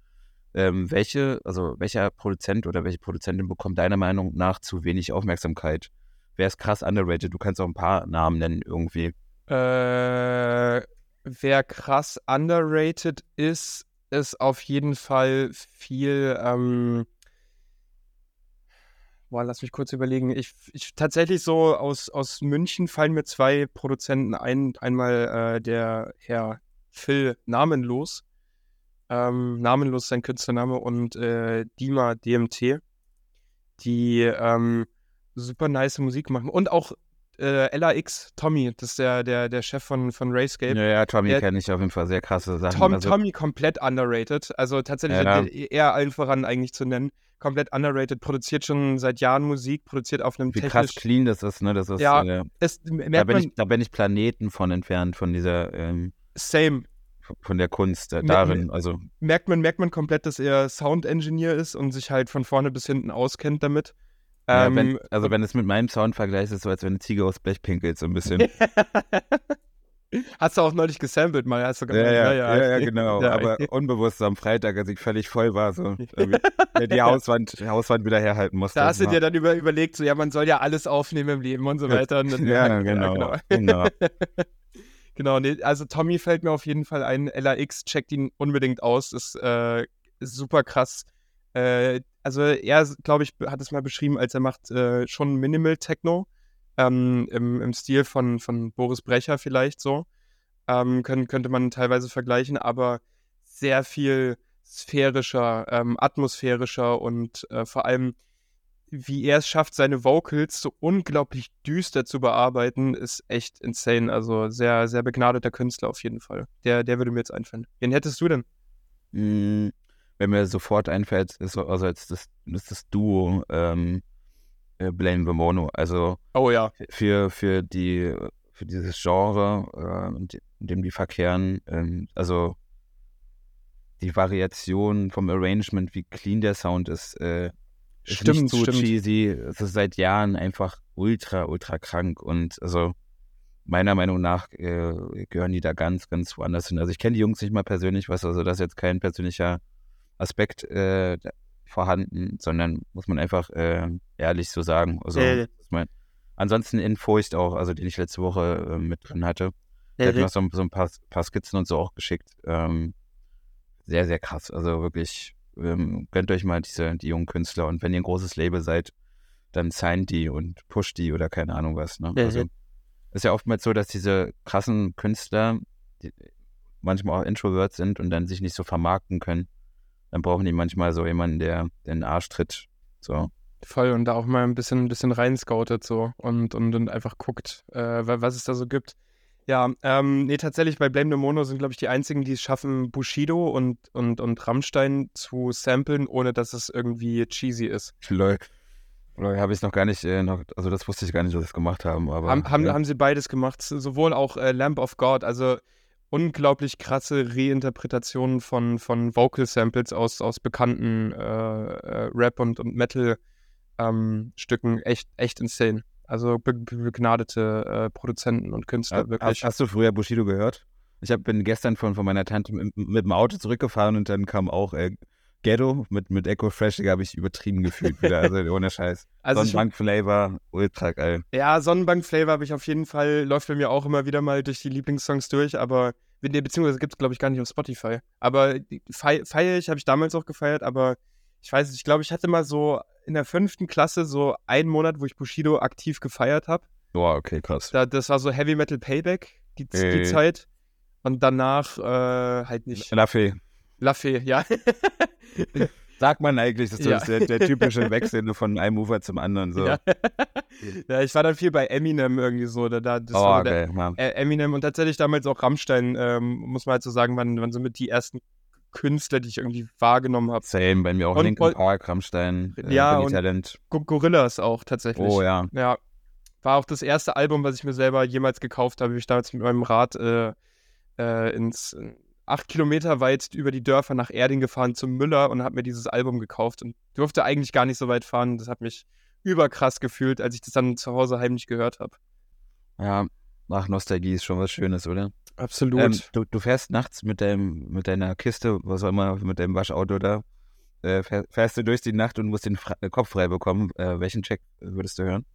Ähm, welche, also welcher Produzent oder welche Produzentin bekommt deiner Meinung nach zu wenig Aufmerksamkeit? Wer ist krass underrated? Du kannst auch ein paar Namen nennen irgendwie. Äh, wer krass underrated ist, ist auf jeden Fall viel. Ähm, boah, lass mich kurz überlegen. Ich, ich tatsächlich so aus, aus München fallen mir zwei Produzenten ein. Einmal äh, der Herr Phil Namenlos ähm, namenlos sein Künstlername und äh, Dima DMT, die ähm, super nice Musik machen und auch äh, LAX, Tommy, das ist der, der, der Chef von, von Rayscape. Ja, ja, Tommy kenne ich auf jeden Fall sehr krasse Sachen. Tom, also, Tommy komplett underrated, also tatsächlich ja, eher allen voran eigentlich zu nennen. Komplett underrated, produziert schon seit Jahren Musik, produziert auf einem Wie technisch... krass clean das ist, ne? Das ist, ja, äh, es, da, bin man, ich, da bin ich Planeten von entfernt, von dieser... Ähm, Same, von der Kunst äh, darin. Also merkt man, merkt man komplett, dass er Sound Engineer ist und sich halt von vorne bis hinten auskennt damit. Ja, ähm, wenn, also wenn es mit meinem Sound vergleicht, ist es so, als wenn eine Ziege aus Blech pinkelt, so ein bisschen. Hast du auch neulich gesampelt mal? Hast du gemeint, ja, ja, ja, ja, ja, genau. Ja, aber unbewusst am Freitag, als ich völlig voll war, so die Hauswand, die Hauswand wieder herhalten musste. Da hast du dir dann über, überlegt, so ja, man soll ja alles aufnehmen im Leben und so weiter. Und ja, genau, genau. genau. Genau, nee, also Tommy fällt mir auf jeden Fall ein. LAX, checkt ihn unbedingt aus. Ist, äh, ist super krass. Äh, also er, glaube ich, hat es mal beschrieben, als er macht äh, schon Minimal Techno. Ähm, im, im, Stil von, von Boris Brecher vielleicht so. Ähm, können, könnte man teilweise vergleichen, aber sehr viel sphärischer, ähm, atmosphärischer und äh, vor allem wie er es schafft, seine Vocals so unglaublich düster zu bearbeiten, ist echt insane. Also sehr, sehr begnadeter Künstler auf jeden Fall. Der, der würde mir jetzt einfallen. Wen hättest du denn? Wenn mir sofort einfällt, ist also jetzt das, ist das Duo ähm, äh, Blame Mono. Also oh, ja. für, für die für dieses Genre, äh, in dem die verkehren, ähm, also die Variation vom Arrangement, wie clean der Sound ist, äh, Stimmt, nicht so stimmt. cheesy. Es ist seit Jahren einfach ultra, ultra krank. Und also meiner Meinung nach äh, gehören die da ganz, ganz woanders hin. Also ich kenne die Jungs nicht mal persönlich, was also das ist jetzt kein persönlicher Aspekt äh, vorhanden, sondern muss man einfach äh, ehrlich so sagen. Also äh. mein, ansonsten in Furcht auch, also den ich letzte Woche äh, mit drin hatte. Der hat mir so, so ein paar, paar, Skizzen und so auch geschickt. Ähm, sehr, sehr krass. Also wirklich ähm, gönnt euch mal diese, die jungen Künstler und wenn ihr ein großes Label seid, dann signed die und pusht die oder keine Ahnung was. Ne? Also ist ja oftmals so, dass diese krassen Künstler manchmal auch Introvert sind und dann sich nicht so vermarkten können. Dann brauchen die manchmal so jemanden, der den Arsch tritt. So. Voll und da auch mal ein bisschen, ein bisschen reinscoutet so und, und, und einfach guckt, äh, was es da so gibt. Ja, ähm, nee, tatsächlich bei Blame the Mono sind, glaube ich, die einzigen, die es schaffen, Bushido und, und, und Rammstein zu samplen, ohne dass es irgendwie cheesy ist. Lol. Oder habe ich noch gar nicht, äh, noch, also das wusste ich gar nicht, dass sie es gemacht haben. Aber, haben, haben, ja. haben sie beides gemacht, sowohl auch äh, Lamp of God, also unglaublich krasse Reinterpretationen von, von Vocal Samples aus, aus bekannten äh, äh Rap- und, und Metal-Stücken. Ähm, echt, echt insane. Also be begnadete äh, Produzenten und Künstler, ja, wirklich. Hast, hast, du früher Bushido gehört? Ich hab, bin gestern von, von meiner Tante mit, mit, dem Auto zurückgefahren und dann kam auch äh, Ghetto mit, mit Echo Fresh, da habe ich übertrieben gefühlt wieder. Also ohne Scheiß. Also Sonnenbank Flavor, ultra geil. Ja, Sonnenbank Flavor habe ich auf jeden Fall, läuft bei mir auch immer wieder mal durch die Lieblingssongs durch, aber beziehungsweise gibt es, glaube ich, gar nicht auf Spotify. Aber feiere ich, habe ich damals auch gefeiert, aber ich weiß nicht, ich glaube, ich hatte mal so in der fünften Klasse so einen Monat, wo ich Bushido aktiv gefeiert habe. Boah, okay, krass. Da, das war so Heavy Metal Payback, die, die Zeit. Und danach äh, halt nicht. Lafay. Lafay, ja. Sagt man eigentlich, das ja. ist der, der, typische Wechsel von einem Ufer zum anderen. So. Ja. ja. ich war dann viel bei Eminem irgendwie so. Da, da, das oh, war okay, der, Eminem und tatsächlich damals auch Rammstein, ähm, muss man halt so sagen, waren, waren so mit die ersten Künstler, die ich irgendwie wahrgenommen habe. Same, bei mir auch und, Linkin Park, Rammstein, äh, ja, und Talent. Gorillas auch tatsächlich. Oh ja. Ja. War auch das erste Album, was ich mir selber jemals gekauft habe, wie ich damals mit meinem Rad äh, äh, ins acht Kilometer weit über die Dörfer nach Erding gefahren zum Müller und habe mir dieses Album gekauft und durfte eigentlich gar nicht so weit fahren. Das hat mich überkrass gefühlt, als ich das dann zu Hause heimlich gehört habe. Ja, ach, Nostalgie ist schon was Schönes, oder? Absolut. Ähm, du, du, fährst nachts mit, deinem, mit deiner Kiste, was auch immer, mit deinem Waschauto da, äh, fährst du durch die Nacht und musst den Fra äh, Kopf frei bekommen. Äh, welchen Check würdest du hören?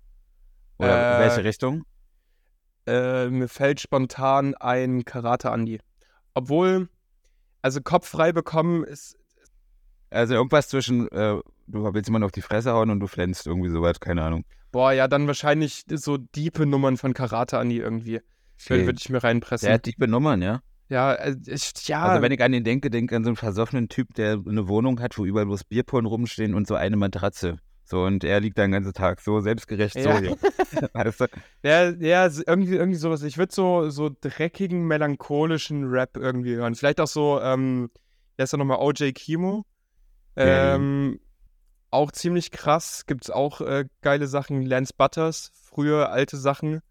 Oder äh, welche Richtung? Äh, mir fällt spontan ein Karate Andi. Obwohl, also Kopf frei bekommen ist. Also irgendwas zwischen, äh, du willst immer auf die Fresse hauen und du flänzt irgendwie so weit, keine Ahnung. Boah, ja, dann wahrscheinlich so diepe Nummern von Karate Andi irgendwie. Okay. Würde ich mir reinpressen. Der hat diepe Nummern, ja? Ja, äh, ich, ja. Also wenn ich an ihn denke, denke ich an so einen versoffenen Typ, der eine Wohnung hat, wo überall bloß Bierpullen rumstehen und so eine Matratze. So, und er liegt da den ganzen Tag so selbstgerecht ja. so hier. weißt du? Ja, ja, irgendwie, irgendwie sowas. Ich würde so, so dreckigen, melancholischen Rap irgendwie hören. Vielleicht auch so, ähm, der ist ja nochmal OJ Kimo. Ähm, ja. Auch ziemlich krass. Gibt es auch äh, geile Sachen. Lance Butters, früher alte Sachen.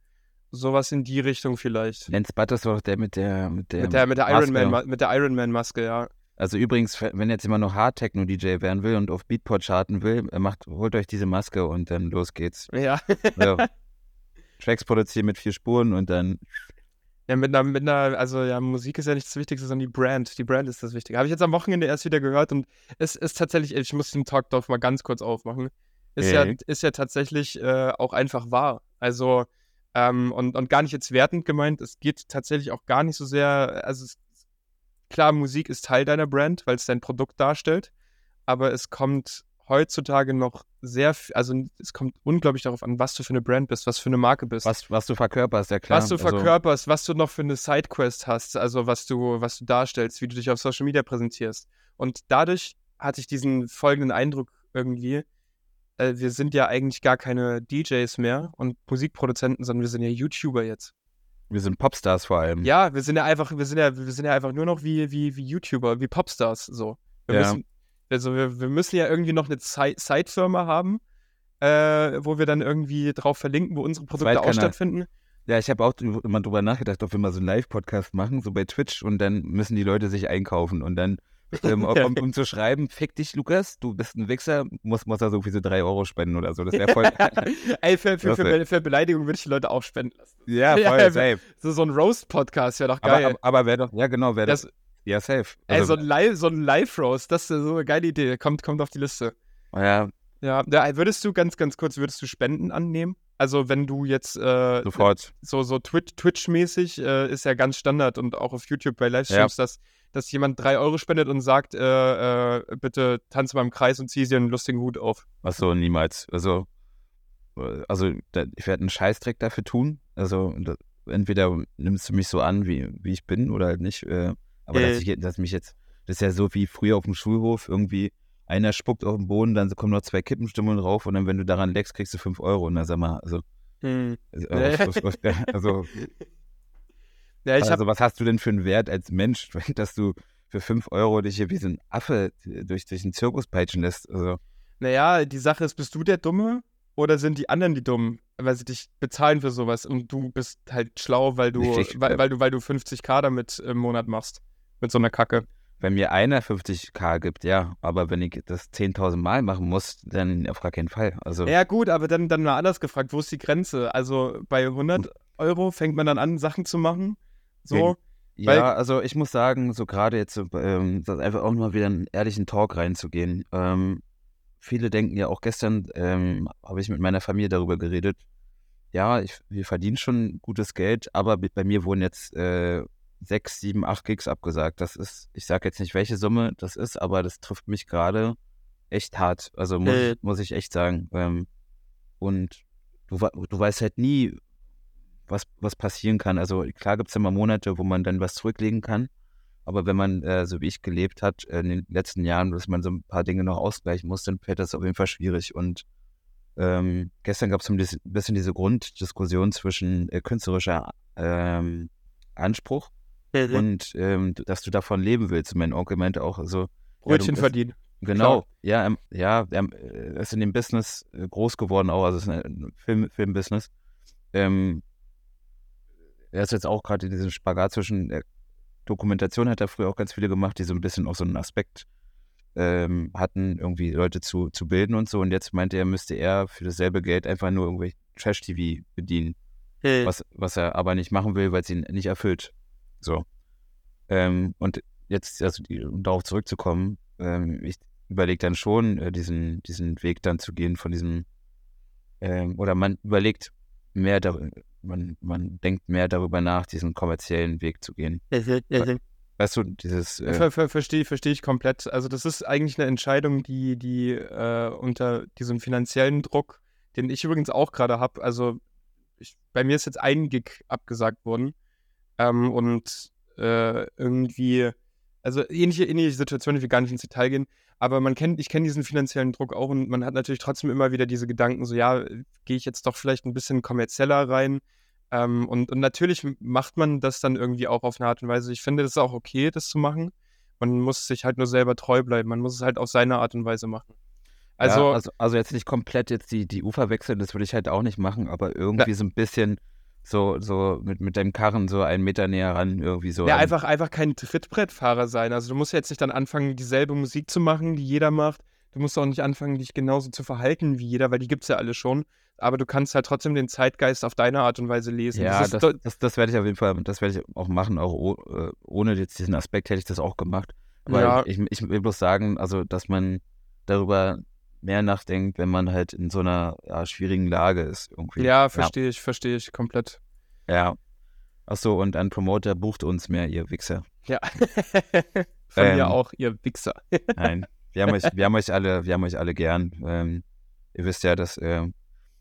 Sowas in die Richtung vielleicht. Lance Butters war auch der mit der mit der, mit der, mit der Iron Man mit der Iron Man Maske, ja. Also übrigens, wenn jetzt jemand noch Hard Techno DJ werden will und auf Beatport charten will, macht, holt euch diese Maske und dann los geht's. Ja. So. Tracks produzieren mit vier Spuren und dann. Ja, mit einer, mit einer, also ja, Musik ist ja nicht das Wichtigste, sondern die Brand. Die Brand ist das Wichtige. Habe ich jetzt am Wochenende erst wieder gehört und es ist tatsächlich, ich muss den Talk doch mal ganz kurz aufmachen. Ist, okay. ja, ist ja tatsächlich äh, auch einfach wahr. Also, ähm, und, und gar nicht jetzt wertend gemeint, es geht tatsächlich auch gar nicht so sehr, also es, klar, Musik ist Teil deiner Brand, weil es dein Produkt darstellt, aber es kommt heutzutage noch sehr, also es kommt unglaublich darauf an, was du für eine Brand bist, was für eine Marke bist. Was, was du verkörperst, ja klar. Was du also verkörperst, was du noch für eine Sidequest hast, also was du, was du darstellst, wie du dich auf Social Media präsentierst. Und dadurch hatte ich diesen folgenden Eindruck irgendwie, äh, wir sind ja eigentlich gar keine DJs mehr und Musikproduzenten, sondern wir sind ja YouTuber jetzt. Wir sind Popstars vor allem. Ja, wir sind ja einfach, wir sind ja, wir sind ja einfach nur noch wie, wie, wie YouTuber, wie Popstars so. Wir ja. müssen, also wir, wir müssen ja irgendwie noch eine Side-Firma haben, äh, wo wir dann irgendwie drauf verlinken, wo unsere Produkte auch stattfinden. Ja, ich habe auch immer drüber nachgedacht, ob wir mal so einen Live-Podcast machen, so bei Twitch und dann müssen die Leute sich einkaufen und dann ähm, um, um, zu schreiben, fick dich, Lukas, du bist ein Wichser, muss, muss er so wie so drei Euro spenden oder so. Das wäre voll. Ey, für, für, für, für, Beleidigung würde ich die Leute auch spenden lassen. Ja, voll, ja, safe. So, so ein Roast-Podcast wäre doch geil. Aber, aber, aber wäre doch, ja genau, wäre das. Ja, safe. Also, ey, so ein, Live, so ein Live-Roast, das ist so eine geile Idee. Kommt, kommt auf die Liste. Ja. Ja, würdest du ganz, ganz kurz, würdest du Spenden annehmen? Also wenn du jetzt äh, sofort so so Twitch-mäßig äh, ist ja ganz Standard und auch auf YouTube bei Livestreams, ja. dass dass jemand drei Euro spendet und sagt, äh, äh, bitte tanze mal im Kreis und zieh dir einen lustigen Hut auf. Achso, niemals. Also, äh, also ich werde einen Scheißdreck dafür tun. Also entweder nimmst du mich so an, wie, wie ich bin oder halt nicht. Äh, aber dass, ich, dass mich jetzt, das ist ja so wie früher auf dem Schulhof, irgendwie einer spuckt auf den Boden, dann kommen noch zwei Kippenstimmen drauf und dann, wenn du daran leckst, kriegst du fünf Euro. Und dann sag mal, also. Hm. Also, also, ja, also was hast du denn für einen Wert als Mensch, dass du für fünf Euro dich hier wie so ein Affe durch, durch den Zirkus peitschen lässt? Also. Naja, die Sache ist, bist du der Dumme oder sind die anderen die Dummen, weil sie dich bezahlen für sowas und du bist halt schlau, weil du, weil, weil, du, weil du 50k damit im Monat machst. Mit so einer Kacke. Wenn mir einer 50k gibt, ja, aber wenn ich das 10.000 Mal machen muss, dann auf gar keinen Fall. Also ja, gut, aber dann, dann mal anders gefragt, wo ist die Grenze? Also bei 100 Euro fängt man dann an, Sachen zu machen. So. Ja, ja also ich muss sagen, so gerade jetzt ähm, einfach auch mal wieder einen ehrlichen Talk reinzugehen. Ähm, viele denken ja auch gestern, ähm, habe ich mit meiner Familie darüber geredet. Ja, ich, wir verdienen schon gutes Geld, aber bei mir wurden jetzt äh, sechs, sieben, acht Gigs abgesagt. Das ist, ich sage jetzt nicht, welche Summe das ist, aber das trifft mich gerade echt hart. Also muss, äh. muss ich echt sagen. Ähm, und du, du weißt halt nie, was, was passieren kann. Also klar gibt es immer Monate, wo man dann was zurücklegen kann. Aber wenn man, äh, so wie ich gelebt hat, in den letzten Jahren, dass man so ein paar Dinge noch ausgleichen muss, dann fällt das auf jeden Fall schwierig. Und ähm, gestern gab es ein bisschen diese Grunddiskussion zwischen äh, künstlerischer ähm, Anspruch mhm. und ähm, dass du davon leben willst. Und mein Onkel meinte auch so. Brötchen ja, verdienen. Genau, Klar. ja, ähm, ja, er ist in dem Business äh, groß geworden auch, also es ist ein Film, Filmbusiness. Ähm, er ist jetzt auch gerade in diesem Spagat zwischen äh, Dokumentation hat er früher auch ganz viele gemacht, die so ein bisschen auch so einen Aspekt ähm, hatten, irgendwie Leute zu, zu bilden und so. Und jetzt meinte er, müsste er für dasselbe Geld einfach nur irgendwie Trash-TV bedienen. Hey. Was, was er aber nicht machen will, weil es ihn nicht erfüllt. So. Ähm, und jetzt, also um darauf zurückzukommen, ähm, ich überlege dann schon, äh, diesen, diesen Weg dann zu gehen von diesem, ähm, oder man überlegt mehr darüber man, man denkt mehr darüber nach, diesen kommerziellen Weg zu gehen. Weißt du, dieses. Äh ver, ver, Verstehe versteh ich komplett. Also, das ist eigentlich eine Entscheidung, die, die äh, unter diesem finanziellen Druck, den ich übrigens auch gerade habe, also ich, bei mir ist jetzt ein Gig abgesagt worden. Ähm, und äh, irgendwie, also ähnliche, ähnliche Situationen, ich will gar nicht ins Detail gehen, aber man kennt, ich kenne diesen finanziellen Druck auch und man hat natürlich trotzdem immer wieder diese Gedanken, so ja, gehe ich jetzt doch vielleicht ein bisschen kommerzieller rein. Ähm, und, und natürlich macht man das dann irgendwie auch auf eine Art und Weise. Ich finde, das ist auch okay, das zu machen. Man muss sich halt nur selber treu bleiben. Man muss es halt auf seine Art und Weise machen. Also, ja, also, also, jetzt nicht komplett jetzt die, die Ufer wechseln, das würde ich halt auch nicht machen, aber irgendwie na, so ein bisschen so, so mit, mit deinem Karren so einen Meter näher ran, irgendwie so. Ja, einfach, einfach kein Trittbrettfahrer sein. Also du musst jetzt nicht dann anfangen, dieselbe Musik zu machen, die jeder macht. Du musst auch nicht anfangen, dich genauso zu verhalten wie jeder, weil die gibt es ja alle schon. Aber du kannst halt trotzdem den Zeitgeist auf deine Art und Weise lesen. Ja, das, das, das, das werde ich auf jeden Fall, das werde ich auch machen. Auch äh, ohne jetzt diesen Aspekt hätte ich das auch gemacht. Aber ja. ich, ich will bloß sagen, also, dass man darüber mehr nachdenkt, wenn man halt in so einer ja, schwierigen Lage ist. Irgendwie. Ja, verstehe ja. ich, verstehe ich komplett. Ja. Achso, und ein Promoter bucht uns mehr, ihr Wichser. Ja. Von ähm, mir auch, ihr Wichser. nein. Wir haben euch, wir haben euch alle, wir haben euch alle gern. Ähm, ihr wisst ja, dass äh,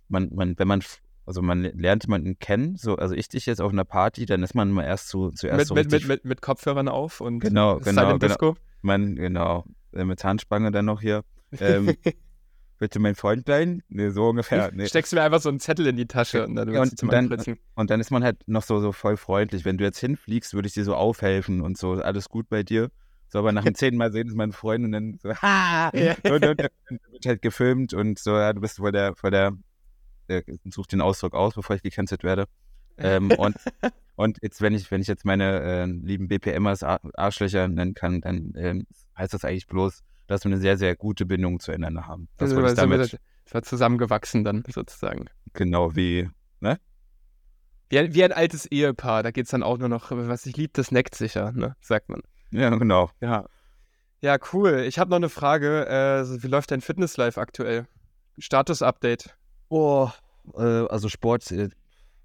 man, man, wenn man also man lernt jemanden kennen, so, also ich dich jetzt auf einer Party, dann ist man mal erst zu, zuerst mit, so mit, mit, mit, mit, Kopfhörern auf und genau, genau, genau. Disco. Man, genau, äh, mit Zahnspange dann noch hier. Ähm, Willst du mein Freund bleiben? Nee, so ungefähr. Nee. Steckst du mir einfach so einen Zettel in die Tasche und dann ja, und, und, dann, und dann ist man halt noch so, so voll freundlich. Wenn du jetzt hinfliegst, würde ich dir so aufhelfen und so, alles gut bei dir. So, aber nach dem zehnten Mal sehen ist mein Freund und dann so, ha! Ja. Und, dann wird halt gefilmt und so, ja, du bist vor der, vor der, der such den Ausdruck aus, bevor ich gecancelt werde. Ähm, und, und jetzt, wenn ich, wenn ich jetzt meine äh, lieben BPMers Arschlöcher nennen kann, dann ähm, heißt das eigentlich bloß, dass wir eine sehr, sehr gute Bindung zueinander haben. Das also, damit, das war zusammengewachsen dann sozusagen. Genau, wie, ne? Wie, wie ein altes Ehepaar, da geht es dann auch nur noch, was ich liebe, das neckt sicher, ne? Sagt man. Ja, genau. Ja. Ja, cool. Ich habe noch eine Frage. Äh, wie läuft dein Fitness-Life aktuell? Status-Update. Oh, äh, also Sport, äh,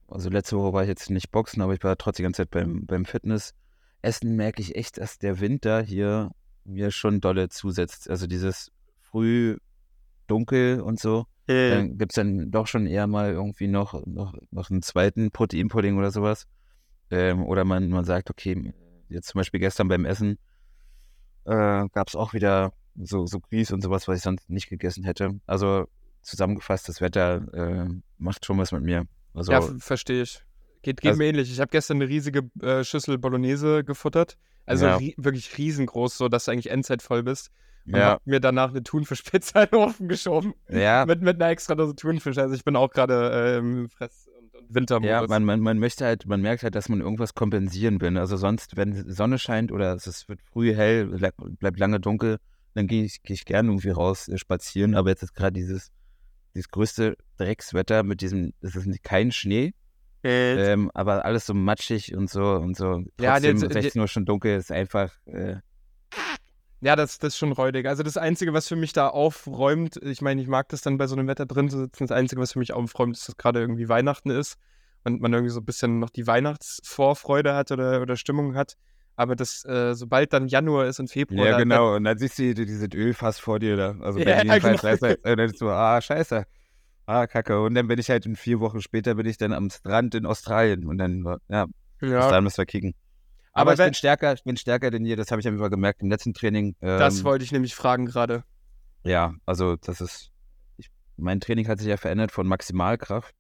also letzte Woche war ich jetzt nicht Boxen, aber ich war trotzdem die ganze Zeit beim, beim Fitness. Essen merke ich echt, dass der Winter hier mir schon dolle zusetzt. Also dieses früh dunkel und so. Äh. Dann gibt es dann doch schon eher mal irgendwie noch, noch, noch einen zweiten Proteinpudding oder sowas. Ähm, oder man, man sagt, okay, jetzt zum Beispiel gestern beim Essen äh, gab es auch wieder so, so Grieß und sowas, was ich sonst nicht gegessen hätte. Also zusammengefasst, das Wetter äh, macht schon was mit mir. Also, ja, verstehe ich. Geht, geht also, mir ähnlich. Ich habe gestern eine riesige äh, Schüssel Bolognese gefuttert. Also ja. ri wirklich riesengroß, so dass du eigentlich Endzeit voll bist. Und ja. hab mir danach eine Thunfischpizza in den Ofen geschoben. Ja. mit, mit einer extra Dose Thunfisch. Also ich bin auch gerade äh, im Fress- und, und Wintermodus. Ja, man, man, man möchte halt, man merkt halt, dass man irgendwas kompensieren will. Also sonst, wenn Sonne scheint oder es wird früh hell, bleibt lange dunkel, dann gehe ich, geh ich gerne irgendwie raus äh, spazieren. Aber jetzt ist gerade dieses, dieses größte Dreckswetter mit diesem, es ist kein Schnee, äh, ähm, aber alles so matschig und so und so. Trotzdem ja, jetzt, 16 Uhr schon dunkel ist einfach. Äh, ja, das, das ist schon räudig. Also das Einzige, was für mich da aufräumt, ich meine, ich mag das dann bei so einem Wetter drin zu sitzen, das Einzige, was für mich aufräumt, ist, dass gerade irgendwie Weihnachten ist und man irgendwie so ein bisschen noch die Weihnachtsvorfreude hat oder, oder Stimmung hat. Aber das, äh, sobald dann Januar ist und Februar. Ja, genau. Dann, und dann siehst du dieses Ölfass vor dir da. Also ja, Berlin, genau. Weiß, und dann ist so, ah, scheiße. Ah, kacke. Und dann bin ich halt in vier Wochen später bin ich dann am Strand in Australien. Und dann, ja, ja. bis dann müssen wir kicken. Aber, Aber ich bin stärker, ich bin stärker denn je, das habe ich einfach gemerkt im letzten Training. Ähm, das wollte ich nämlich fragen gerade. Ja, also das ist, ich, mein Training hat sich ja verändert von Maximalkraft,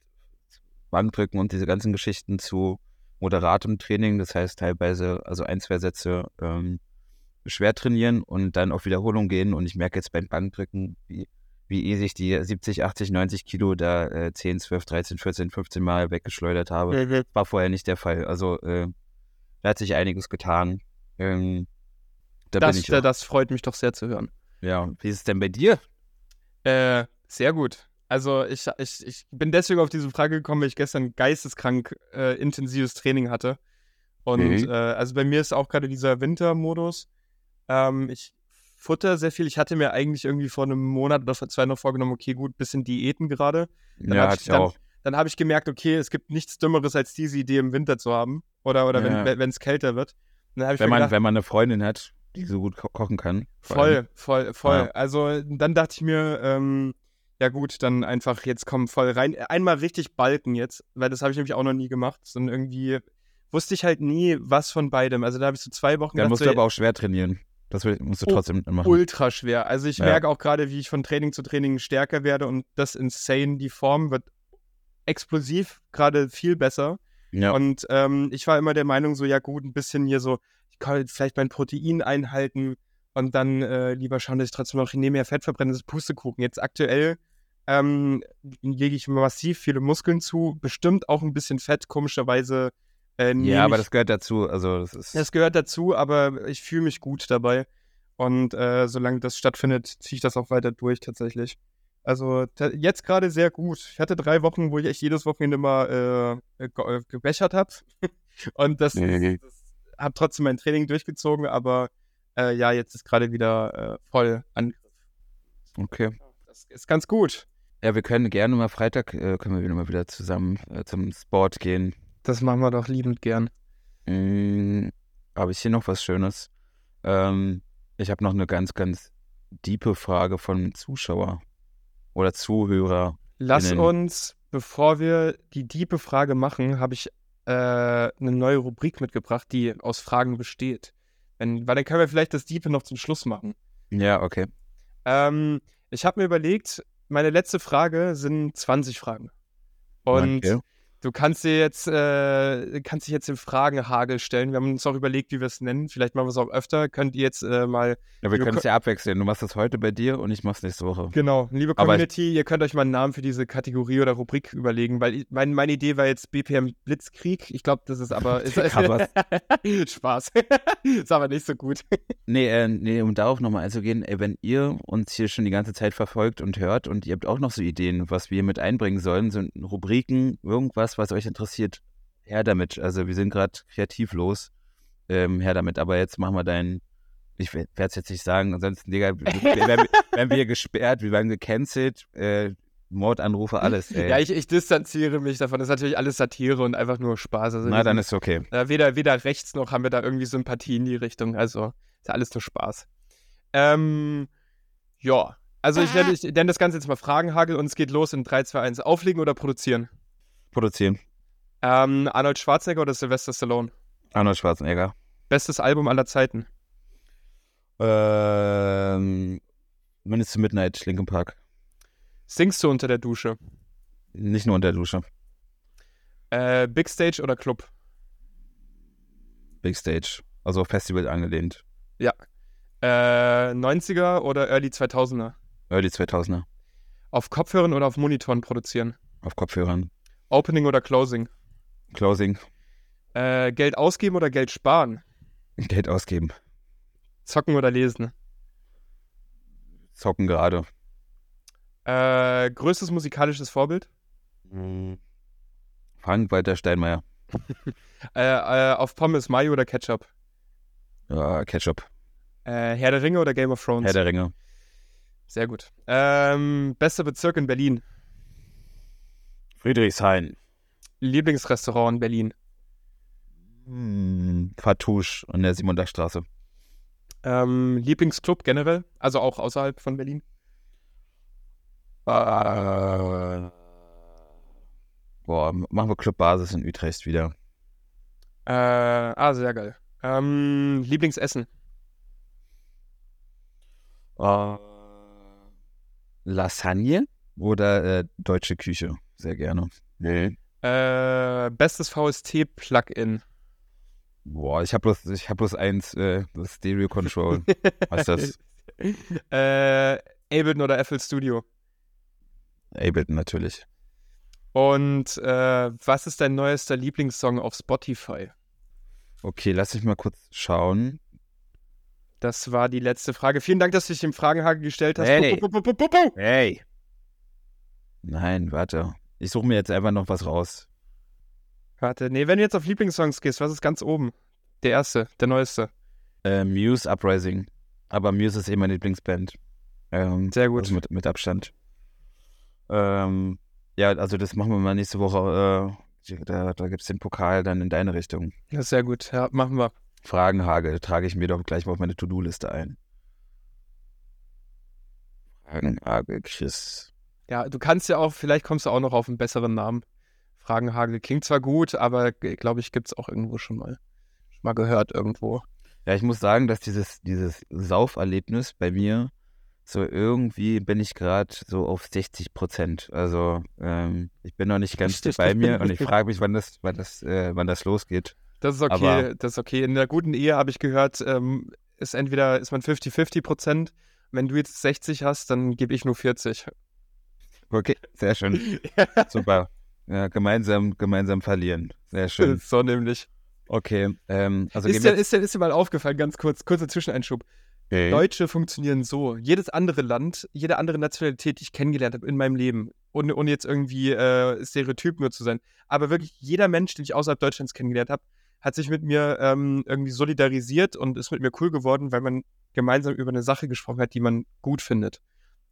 Bankdrücken und diese ganzen Geschichten zu moderatem Training. Das heißt teilweise, also ein, zwei Sätze ähm, schwer trainieren und dann auf Wiederholung gehen. Und ich merke jetzt beim Bankdrücken, wie, wie easy ich die 70, 80, 90 Kilo da äh, 10, 12, 13, 14, 15 Mal weggeschleudert habe. War vorher nicht der Fall. Also äh, da hat sich einiges getan. Ähm, da das, da, das freut mich doch sehr zu hören. Ja, wie ist es denn bei dir? Äh, sehr gut. Also ich, ich, ich bin deswegen auf diese Frage gekommen, weil ich gestern geisteskrank äh, intensives Training hatte. Und mhm. äh, also bei mir ist auch gerade dieser Wintermodus. Ähm, ich futter sehr viel. Ich hatte mir eigentlich irgendwie vor einem Monat oder vor zwei noch vorgenommen, okay, gut, bisschen Diäten gerade. ja, hatte ich dann, auch. Dann habe ich gemerkt, okay, es gibt nichts Dümmeres, als diese Idee im Winter zu haben. Oder, oder ja. wenn es kälter wird. wenn, man, gedacht, wenn man eine Freundin hat, die so gut ko kochen kann. Voll, voll, voll. Ja. Also dann dachte ich mir, ähm, ja gut, dann einfach jetzt kommen voll rein. Einmal richtig balken jetzt, weil das habe ich nämlich auch noch nie gemacht. Sondern irgendwie wusste ich halt nie, was von beidem. Also da habe ich so zwei Wochen. Dann musst so, du aber auch schwer trainieren. Das musst du trotzdem machen. Ultra schwer. Also ich ja. merke auch gerade, wie ich von Training zu Training stärker werde und das insane. Die Form wird explosiv gerade viel besser. Ja. Und ähm, ich war immer der Meinung, so, ja gut, ein bisschen hier so, ich kann jetzt vielleicht mein Protein einhalten und dann äh, lieber schauen, dass ich trotzdem noch mehr Fett verbrenne, das Pustekuchen. Jetzt aktuell ähm, lege ich massiv viele Muskeln zu, bestimmt auch ein bisschen Fett, komischerweise. Äh, ja, aber das gehört dazu. Also das, ist das gehört dazu, aber ich fühle mich gut dabei. Und äh, solange das stattfindet, ziehe ich das auch weiter durch tatsächlich. Also jetzt gerade sehr gut. Ich hatte drei Wochen, wo ich echt jedes Wochenende mal äh, äh gebechert habe. Und das, nee. das, das habe trotzdem mein Training durchgezogen, aber äh, ja, jetzt ist gerade wieder äh, voll Angriff. Okay. Das ist ganz gut. Ja, wir können gerne mal Freitag, äh, können wir mal wieder zusammen äh, zum Sport gehen. Das machen wir doch liebend gern. Mhm, habe ich hier noch was Schönes? Ähm, ich habe noch eine ganz, ganz diepe Frage von Zuschauer oder Zuhörer. Lass uns, bevor wir die diepe Frage machen, habe ich äh, eine neue Rubrik mitgebracht, die aus Fragen besteht. Wenn, weil dann können wir vielleicht das Diepe noch zum Schluss machen. Ja, okay. Ähm, ich habe mir überlegt, meine letzte Frage sind 20 Fragen. Und okay. Du kannst dir jetzt, äh, kannst dich jetzt in Fragenhagel stellen. Wir haben uns auch überlegt, wie wir es nennen. Vielleicht machen wir es auch öfter. Könnt ihr jetzt äh, mal. Ja, wir können es ja abwechseln. Du machst das heute bei dir und ich mach's nächste Woche. Genau. Liebe Community, ihr könnt euch mal einen Namen für diese Kategorie oder Rubrik überlegen, weil ich, mein, meine Idee war jetzt BPM Blitzkrieg. Ich glaube, das ist aber. Ist, Spaß. ist aber nicht so gut. nee, äh, nee, um darauf nochmal einzugehen, ey, wenn ihr uns hier schon die ganze Zeit verfolgt und hört und ihr habt auch noch so Ideen, was wir mit einbringen sollen, so Rubriken, irgendwas was, was euch interessiert, her damit. Also wir sind gerade kreativlos. Ähm, her damit. Aber jetzt machen wir deinen. Ich werde es jetzt nicht sagen, ansonsten, Digga, werden, werden wir gesperrt, wir werden gecancelt, äh, Mordanrufe, alles. Ey. Ja, ich, ich, distanziere mich davon. Das ist natürlich alles Satire und einfach nur Spaß. Also Na, dann ist okay. Äh, weder, weder rechts noch haben wir da irgendwie Sympathie in die Richtung. Also ist ja alles nur Spaß. Ähm, ja, Also ich nenne, ich nenne das Ganze jetzt mal Fragenhagel und es geht los in 3, 2, 1. Auflegen oder produzieren? Produzieren. Ähm, Arnold Schwarzenegger oder Sylvester Stallone? Arnold Schwarzenegger. Bestes Album aller Zeiten? Ähm, Minutes to Midnight, Linkin Park. Singst du unter der Dusche? Nicht nur unter der Dusche. Äh, Big Stage oder Club? Big Stage. Also Festival angelehnt. Ja. Äh, 90er oder Early 2000er? Early 2000er. Auf Kopfhörern oder auf Monitoren produzieren? Auf Kopfhörern. Opening oder Closing? Closing. Äh, Geld ausgeben oder Geld sparen? Geld ausgeben. Zocken oder lesen? Zocken gerade. Äh, größtes musikalisches Vorbild? Mhm. Frank-Walter Steinmeier. äh, äh, auf Pommes, Mayo oder Ketchup? Ja, Ketchup. Äh, Herr der Ringe oder Game of Thrones? Herr der Ringe. Sehr gut. Ähm, bester Bezirk in Berlin? Friedrichshain. Lieblingsrestaurant in Berlin? Hm, Fatouche an der Simondachstraße. Ähm, Lieblingsclub generell? Also auch außerhalb von Berlin? Äh, boah, machen wir Clubbasis in Utrecht wieder. Äh, ah, sehr geil. Ähm, Lieblingsessen? Äh, Lasagne oder äh, deutsche Küche? Sehr gerne. Nee. Äh, bestes VST-Plugin? Boah, ich habe bloß, ich hab bloß eins, äh, das Stereo Control. Was ist das? äh, Ableton oder FL Studio? Ableton natürlich. Und äh, was ist dein neuester Lieblingssong auf Spotify? Okay, lass mich mal kurz schauen. Das war die letzte Frage. Vielen Dank, dass du dich dem Fragenhagel gestellt hast. Hey. hey. Nein, warte. Ich suche mir jetzt einfach noch was raus. Warte, nee, wenn du jetzt auf Lieblingssongs gehst, was ist ganz oben? Der erste, der neueste. Äh, Muse Uprising. Aber Muse ist eh meine Lieblingsband. Ähm, Sehr gut. Also mit, mit Abstand. Ähm, ja, also das machen wir mal nächste Woche. Äh, da da gibt es den Pokal dann in deine Richtung. Ja, sehr gut. Ja, machen wir. Fragenhagel trage ich mir doch gleich mal auf meine To-Do-Liste ein. Fragenhagel, Chris. Ja, du kannst ja auch, vielleicht kommst du auch noch auf einen besseren Namen. Fragenhagel klingt zwar gut, aber glaube ich, gibt es auch irgendwo schon mal, schon mal gehört irgendwo. Ja, ich muss sagen, dass dieses, dieses Sauferlebnis bei mir so irgendwie bin ich gerade so auf 60 Prozent. Also ähm, ich bin noch nicht ganz bei mir und ich frage mich, wann das, wann das, äh, wann das losgeht. Das ist okay, Aber, das ist okay. In der guten Ehe habe ich gehört, ähm, ist entweder ist man 50-50 Prozent. Wenn du jetzt 60 hast, dann gebe ich nur 40. Okay, sehr schön. Super. Ja, gemeinsam, gemeinsam verlieren. Sehr schön. So nämlich. Okay. Ähm, also ist, dir, ist, dir, ist dir mal aufgefallen, ganz kurz, kurzer Zwischeneinschub. Okay. Deutsche funktionieren so. Jedes andere Land, jede andere Nationalität, die ich kennengelernt habe in meinem Leben, ohne, ohne jetzt irgendwie äh, Stereotyp nur zu sein, aber wirklich jeder Mensch, den ich außerhalb Deutschlands kennengelernt habe, hat sich mit mir ähm, irgendwie solidarisiert und ist mit mir cool geworden, weil man gemeinsam über eine Sache gesprochen hat, die man gut findet.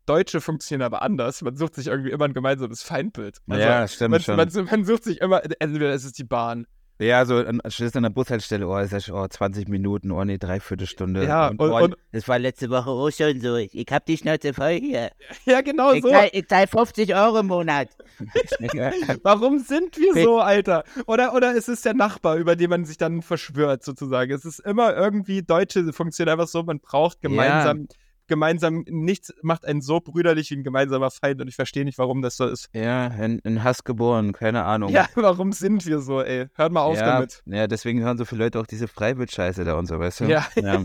Deutsche funktionieren aber anders. Man sucht sich irgendwie immer ein gemeinsames Feindbild. Also ja, stimmt man, schon. Man, man, sucht sich immer, entweder es ist die Bahn. Ja, so an, stehst an der Bushaltestelle, oh, ist das oh, 20 Minuten, oh nee, Dreiviertelstunde. Ja, und, und, oh, und, das war letzte Woche auch schon so. Ich hab die Schnauze voll hier. Ja, genau ich so. Zahl, ich zahle 50 Euro im Monat. Warum sind wir so, Alter? Oder, oder ist es der Nachbar, über den man sich dann verschwört, sozusagen? Es ist immer irgendwie, Deutsche funktionieren einfach so, man braucht gemeinsam. Ja gemeinsam, nichts macht einen so brüderlich wie ein gemeinsamer Feind und ich verstehe nicht, warum das so ist. Ja, in, in, Hass geboren, keine Ahnung. Ja, warum sind wir so, ey? Hört mal auf ja, damit. Ja, deswegen hören so viele Leute auch diese Freiwild-Scheiße da und so, weißt du? Ja. ja.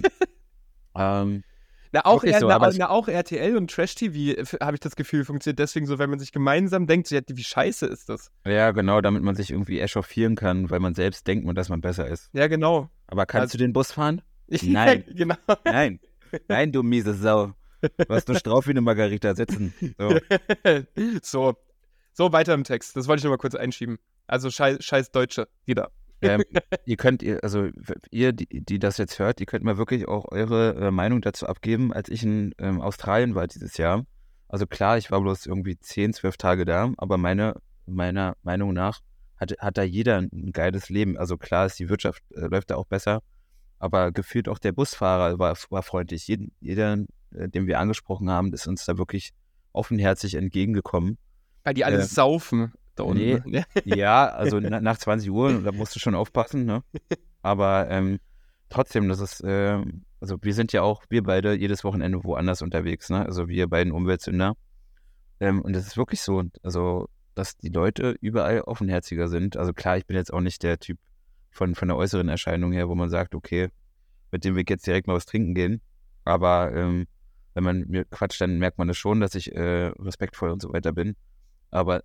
ähm, na auch, so, na, na, auch RTL und Trash-TV, habe ich das Gefühl, funktioniert deswegen so, wenn man sich gemeinsam denkt, ja, wie scheiße ist das? Ja, genau, damit man sich irgendwie echauffieren kann, weil man selbst denkt, dass man besser ist. Ja, genau. Aber kannst also, du den Bus fahren? Nein. genau. Nein. Nein, du miese Sau. Du hast nur Strauch wie eine Margarita sitzen. So. so. so. weiter im Text. Das wollte ich nur mal kurz einschieben. Also scheiß, scheiß Deutsche wieder. Ähm, ihr könnt, also ihr, die, die, das jetzt hört, ihr könnt mal wirklich auch eure äh, Meinung dazu abgeben. Als ich in ähm, Australien war dieses Jahr, also klar, ich war bloß irgendwie 10, 12 Tage da, aber meine, meiner Meinung nach hat, hat da jeder ein geiles Leben. Also klar ist die Wirtschaft, äh, läuft da auch besser, aber gefühlt auch der Busfahrer war, war freundlich. Jeden, jeder äh, den wir angesprochen haben, ist uns da wirklich offenherzig entgegengekommen. Weil die alle äh, saufen da unten. Nee, ja, also na, nach 20 Uhr, da musst du schon aufpassen, ne? Aber ähm, trotzdem, das ist, äh, also wir sind ja auch, wir beide jedes Wochenende woanders unterwegs, ne? Also wir beiden Umweltsünder. Ähm, und es ist wirklich so, also, dass die Leute überall offenherziger sind. Also klar, ich bin jetzt auch nicht der Typ von, von der äußeren Erscheinung her, wo man sagt, okay, mit dem wir jetzt direkt mal was trinken gehen. Aber ähm, wenn man mir quatscht, dann merkt man das schon, dass ich äh, respektvoll und so weiter bin. Aber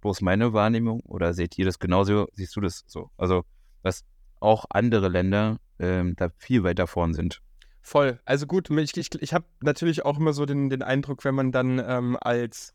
bloß meine Wahrnehmung oder seht ihr das genauso? Siehst du das so? Also, dass auch andere Länder ähm, da viel weiter vorn sind. Voll. Also gut, ich, ich, ich habe natürlich auch immer so den, den Eindruck, wenn man dann ähm, als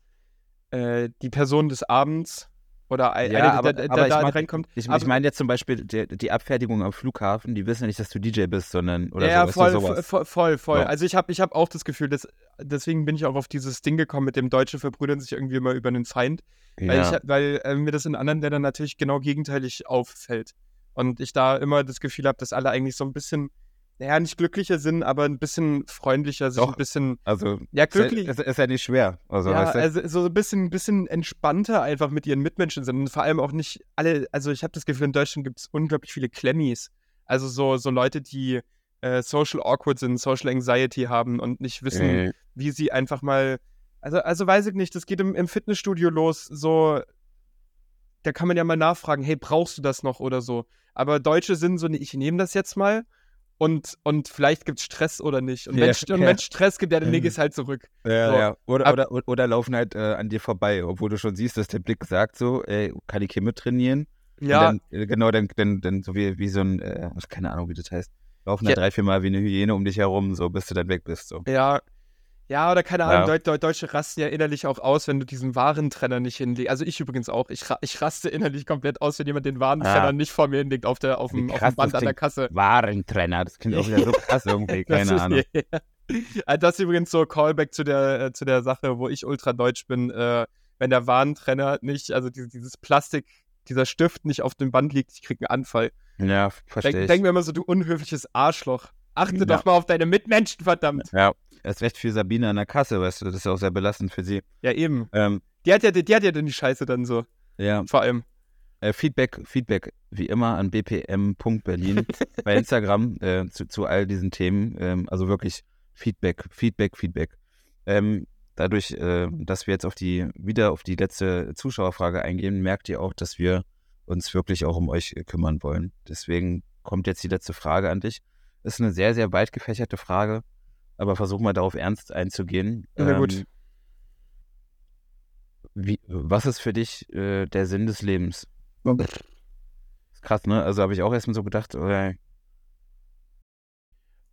äh, die Person des Abends oder ein, ja, eine, aber, der, der, da reinkommt. Ich, ich meine jetzt zum Beispiel die, die, Abfertigung am Flughafen, die wissen ja nicht, dass du DJ bist, sondern oder ja, so, voll, voll, voll, voll, voll. Ja. Also ich habe ich hab auch das Gefühl, dass, deswegen bin ich auch auf dieses Ding gekommen, mit dem Deutsche verbrüdern sich irgendwie immer über einen Feind. Ja. Weil, ich, weil äh, mir das in anderen Ländern natürlich genau gegenteilig auffällt. Und ich da immer das Gefühl habe, dass alle eigentlich so ein bisschen naja, nicht glücklicher sind, aber ein bisschen freundlicher, sich Doch, ein bisschen. Also, ja, glücklich. Ist, ist, ist ja nicht schwer. Also, ja, also so ein bisschen, bisschen entspannter einfach mit ihren Mitmenschen sind. Und vor allem auch nicht alle, also ich habe das Gefühl, in Deutschland gibt es unglaublich viele Klemmis. Also so, so Leute, die äh, social awkward sind, social anxiety haben und nicht wissen, äh. wie sie einfach mal. Also, also weiß ich nicht, das geht im, im Fitnessstudio los, so da kann man ja mal nachfragen, hey, brauchst du das noch oder so. Aber Deutsche sind so, ich nehme das jetzt mal und, und vielleicht gibt es Stress oder nicht. Und, ja, wenn, ja. Stress gibt, ja, dann leg es halt zurück. Ja, so. ja. Oder, oder, oder, laufen halt äh, an dir vorbei, obwohl du schon siehst, dass der Blick sagt so, ey, kann ich hier mit trainieren? Ja. Dann, äh, genau, dann, dann, dann so wie, wie so ein, äh, keine Ahnung, wie das heißt, laufen da drei, vier Mal wie eine Hyäne um dich herum, so bis du dann weg bist. So. Ja, ja, oder keine Ahnung, ja. Deu Deutsche rasten ja innerlich auch aus, wenn du diesen Warentrenner nicht hinlegst. Also ich übrigens auch. Ich, ra ich raste innerlich komplett aus, wenn jemand den Warentrenner ah. nicht vor mir hinlegt auf, der, auf, dem, auf dem Band an der Kasse. Warentrenner, das klingt auch wieder so krass irgendwie, keine das Ahnung. Ist, yeah. Das ist übrigens so Callback zu der, äh, zu der Sache, wo ich ultra deutsch bin. Äh, wenn der Warentrenner nicht, also dieses, dieses Plastik, dieser Stift nicht auf dem Band liegt, ich krieg einen Anfall. Ja, verstehe Denk, ich. Denk mir immer so, du unhöfliches Arschloch. Achte ja. doch mal auf deine Mitmenschen, verdammt. Ja, erst recht für Sabine an der Kasse, weißt du, das ist ja auch sehr belastend für sie. Ja, eben. Ähm, die, hat ja, die, die hat ja dann die Scheiße dann so. Ja. Vor allem. Äh, Feedback, Feedback, wie immer an bpm.berlin bei Instagram äh, zu, zu all diesen Themen. Ähm, also wirklich Feedback, Feedback, Feedback. Ähm, dadurch, äh, dass wir jetzt auf die, wieder auf die letzte Zuschauerfrage eingehen, merkt ihr auch, dass wir uns wirklich auch um euch kümmern wollen. Deswegen kommt jetzt die letzte Frage an dich. Ist eine sehr, sehr weit gefächerte Frage, aber versuch mal darauf ernst einzugehen. Na ähm, gut. Wie, was ist für dich äh, der Sinn des Lebens? Ist krass, ne? Also habe ich auch erstmal so gedacht, okay.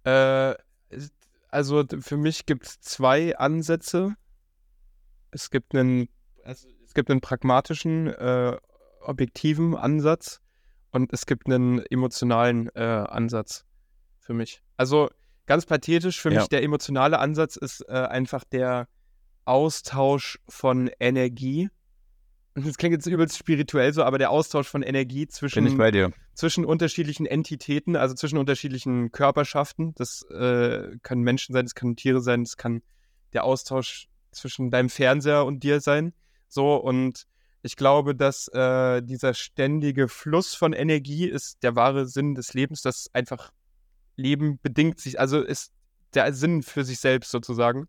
Äh, also für mich gibt es zwei Ansätze. Es gibt einen, also es gibt einen pragmatischen, äh, objektiven Ansatz und es gibt einen emotionalen äh, Ansatz für mich. Also ganz pathetisch, für ja. mich der emotionale Ansatz ist äh, einfach der Austausch von Energie. Das klingt jetzt übelst spirituell so, aber der Austausch von Energie zwischen, zwischen unterschiedlichen Entitäten, also zwischen unterschiedlichen Körperschaften. Das äh, können Menschen sein, das können Tiere sein, das kann der Austausch zwischen deinem Fernseher und dir sein. So, und ich glaube, dass äh, dieser ständige Fluss von Energie ist der wahre Sinn des Lebens, dass einfach Leben bedingt sich, also ist der Sinn für sich selbst sozusagen.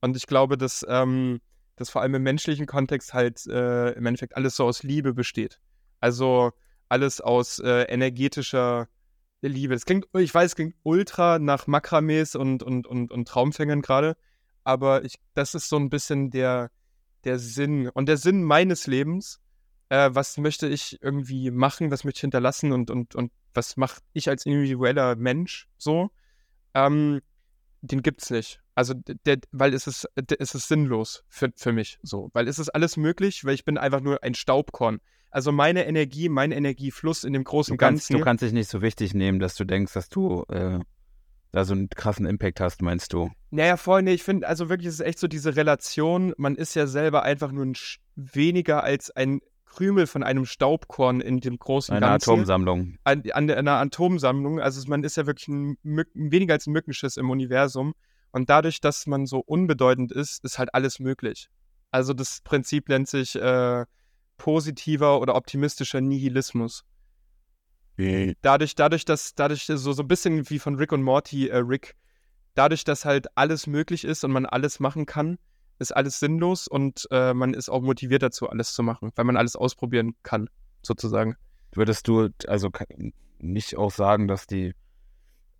Und ich glaube, dass, ähm, dass vor allem im menschlichen Kontext halt äh, im Endeffekt alles so aus Liebe besteht. Also alles aus äh, energetischer Liebe. Das klingt, ich weiß, es klingt ultra nach Makramees und, und, und, und Traumfängern gerade, aber ich, das ist so ein bisschen der, der Sinn. Und der Sinn meines Lebens, äh, was möchte ich irgendwie machen, was möchte ich hinterlassen und, und, und was mache ich als individueller Mensch so, ähm, den es nicht. Also, der, weil es ist, es ist sinnlos für, für mich so. Weil es ist alles möglich, weil ich bin einfach nur ein Staubkorn. Also meine Energie, mein Energiefluss in dem großen du kannst, Ganzen. Du kannst dich nicht so wichtig nehmen, dass du denkst, dass du äh, da so einen krassen Impact hast, meinst du? Naja, nee, ich finde, also wirklich ist es echt so diese Relation, man ist ja selber einfach nur ein weniger als ein Krümel von einem Staubkorn in dem großen Eine Ganzen. Atomsammlung. An, an einer Atomsammlung. Also man ist ja wirklich ein Mücken, weniger als ein Mückenschiss im Universum. Und dadurch, dass man so unbedeutend ist, ist halt alles möglich. Also das Prinzip nennt sich äh, positiver oder optimistischer Nihilismus. Dadurch, dadurch, dass, dadurch, so, so ein bisschen wie von Rick und Morty, äh, Rick, dadurch, dass halt alles möglich ist und man alles machen kann, ist alles sinnlos und äh, man ist auch motiviert dazu, alles zu machen, weil man alles ausprobieren kann, sozusagen. Würdest du also nicht auch sagen, dass die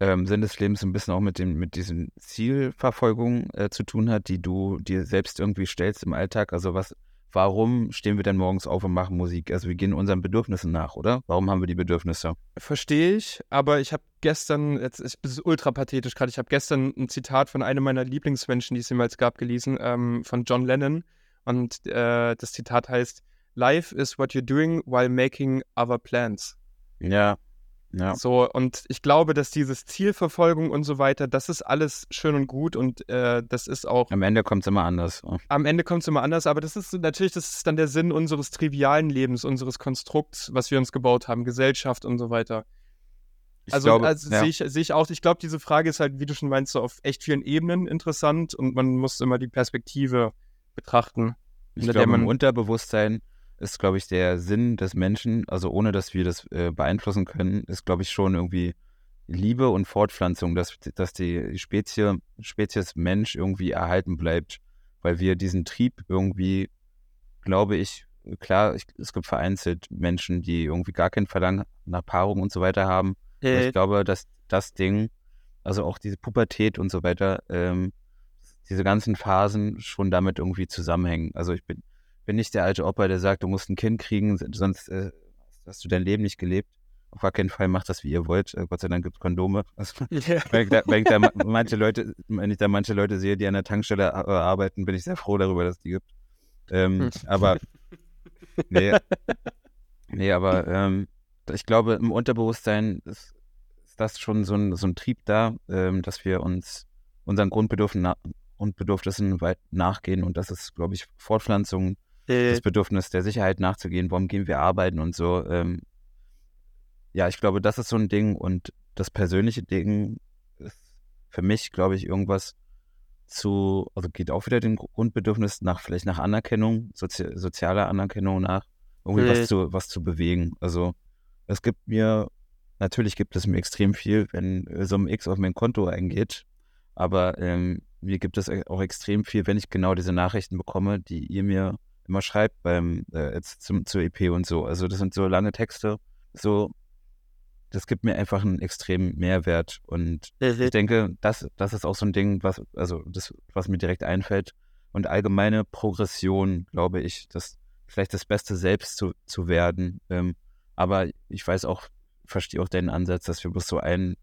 ähm, Sinn des Lebens ein bisschen auch mit dem mit diesen Zielverfolgungen äh, zu tun hat, die du dir selbst irgendwie stellst im Alltag? Also was warum stehen wir denn morgens auf und machen Musik? Also wir gehen unseren Bedürfnissen nach, oder? Warum haben wir die Bedürfnisse? Verstehe ich, aber ich habe gestern, jetzt ist es ultra pathetisch gerade, ich habe gestern ein Zitat von einem meiner Lieblingsmenschen, die es jemals gab, gelesen, ähm, von John Lennon. Und äh, das Zitat heißt, Life is what you're doing while making other plans. Ja, ja. So, und ich glaube, dass dieses Zielverfolgung und so weiter, das ist alles schön und gut und äh, das ist auch. Am Ende kommt es immer anders. Am Ende kommt es immer anders, aber das ist natürlich, das ist dann der Sinn unseres trivialen Lebens, unseres Konstrukts, was wir uns gebaut haben, Gesellschaft und so weiter. Ich also, also ja. sehe ich, seh ich auch, ich glaube, diese Frage ist halt, wie du schon meinst, so auf echt vielen Ebenen interessant und man muss immer die Perspektive betrachten. Ich glaube, im Unterbewusstsein ist, glaube ich, der Sinn des Menschen, also ohne dass wir das äh, beeinflussen können, ist, glaube ich, schon irgendwie Liebe und Fortpflanzung, dass, dass die Spezie, Spezies Mensch irgendwie erhalten bleibt, weil wir diesen Trieb irgendwie, glaube ich, klar, ich, es gibt vereinzelt Menschen, die irgendwie gar kein Verlangen nach Paarung und so weiter haben. Äh. Ich glaube, dass das Ding, also auch diese Pubertät und so weiter, ähm, diese ganzen Phasen schon damit irgendwie zusammenhängen. Also ich bin, bin nicht der alte Opa, der sagt, du musst ein Kind kriegen, sonst äh, hast du dein Leben nicht gelebt. Auf gar keinen Fall macht das, wie ihr wollt. Äh, Gott sei Dank gibt es Kondome. Also, yeah. wenn, ich da, wenn, ich da, manche Leute, wenn ich da manche Leute sehe, die an der Tankstelle äh, arbeiten, bin ich sehr froh darüber, dass es die gibt. Ähm, hm. aber nee, nee, aber ähm, ich glaube, im Unterbewusstsein ist, ist das schon so ein, so ein Trieb da, ähm, dass wir uns unseren Grundbedürfnissen, Grundbedürfnissen weit nachgehen und das ist, glaube ich, Fortpflanzung. Das Bedürfnis der Sicherheit nachzugehen, warum gehen wir arbeiten und so. Ähm, ja, ich glaube, das ist so ein Ding und das persönliche Ding ist für mich, glaube ich, irgendwas zu, also geht auch wieder dem Grundbedürfnis nach, vielleicht nach Anerkennung, sozi sozialer Anerkennung nach, irgendwie äh. was, zu, was zu bewegen. Also es gibt mir, natürlich gibt es mir extrem viel, wenn so ein X auf mein Konto eingeht, aber ähm, mir gibt es auch extrem viel, wenn ich genau diese Nachrichten bekomme, die ihr mir immer schreibt beim äh, jetzt zum, zur EP und so. Also das sind so lange Texte, so das gibt mir einfach einen extremen Mehrwert. Und ich denke, das, das ist auch so ein Ding, was also das, was mir direkt einfällt. Und allgemeine Progression, glaube ich, das vielleicht das Beste selbst zu, zu werden. Ähm, aber ich weiß auch, verstehe auch deinen Ansatz, dass wir bloß so ein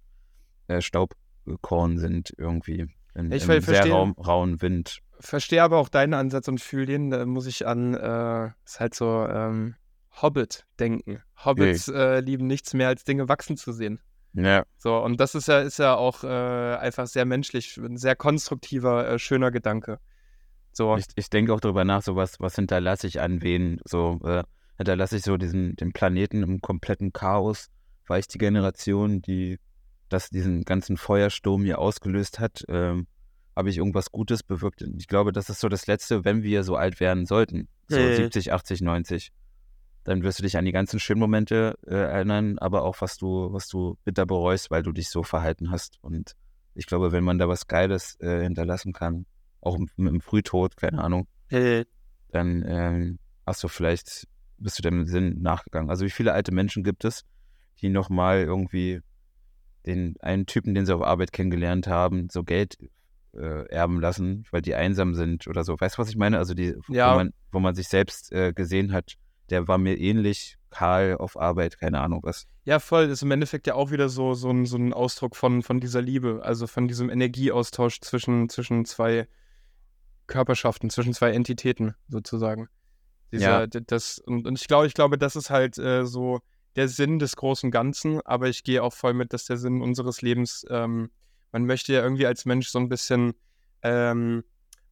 äh, Staubkorn sind irgendwie in, ich im sehr raum, rauen Wind verstehe aber auch deinen Ansatz und fühle den. Da muss ich an, äh, ist halt so ähm, Hobbit denken. Hobbits nee. äh, lieben nichts mehr, als Dinge wachsen zu sehen. Ja. So, und das ist ja, ist ja auch äh, einfach sehr menschlich, ein sehr konstruktiver, äh, schöner Gedanke. So. Ich, ich denke auch darüber nach, so was, was hinterlasse ich an wen, so äh, hinterlasse ich so diesen, den Planeten im kompletten Chaos, war ich die Generation, die das diesen ganzen Feuersturm hier ausgelöst hat. Ähm, habe ich irgendwas Gutes bewirkt. Ich glaube, das ist so das Letzte, wenn wir so alt werden sollten. So äh. 70, 80, 90. Dann wirst du dich an die ganzen schönen Momente äh, erinnern, aber auch was du, was du bitter bereust, weil du dich so verhalten hast. Und ich glaube, wenn man da was Geiles äh, hinterlassen kann, auch mit dem Frühtod, keine Ahnung, äh. dann ähm, hast du vielleicht, bist du dem Sinn nachgegangen. Also wie viele alte Menschen gibt es, die nochmal irgendwie den einen Typen, den sie auf Arbeit kennengelernt haben, so Geld äh, erben lassen, weil die einsam sind oder so. Weißt du, was ich meine? Also die, ja. wo, man, wo man sich selbst äh, gesehen hat, der war mir ähnlich, Karl auf Arbeit, keine Ahnung was. Ja, voll. Das ist im Endeffekt ja auch wieder so, so, ein, so ein Ausdruck von, von dieser Liebe, also von diesem Energieaustausch zwischen, zwischen zwei Körperschaften, zwischen zwei Entitäten sozusagen. Dieser, ja. das, und, und ich glaube, ich glaube, das ist halt äh, so der Sinn des großen Ganzen, aber ich gehe auch voll mit, dass der Sinn unseres Lebens ähm, man möchte ja irgendwie als Mensch so ein bisschen, ähm,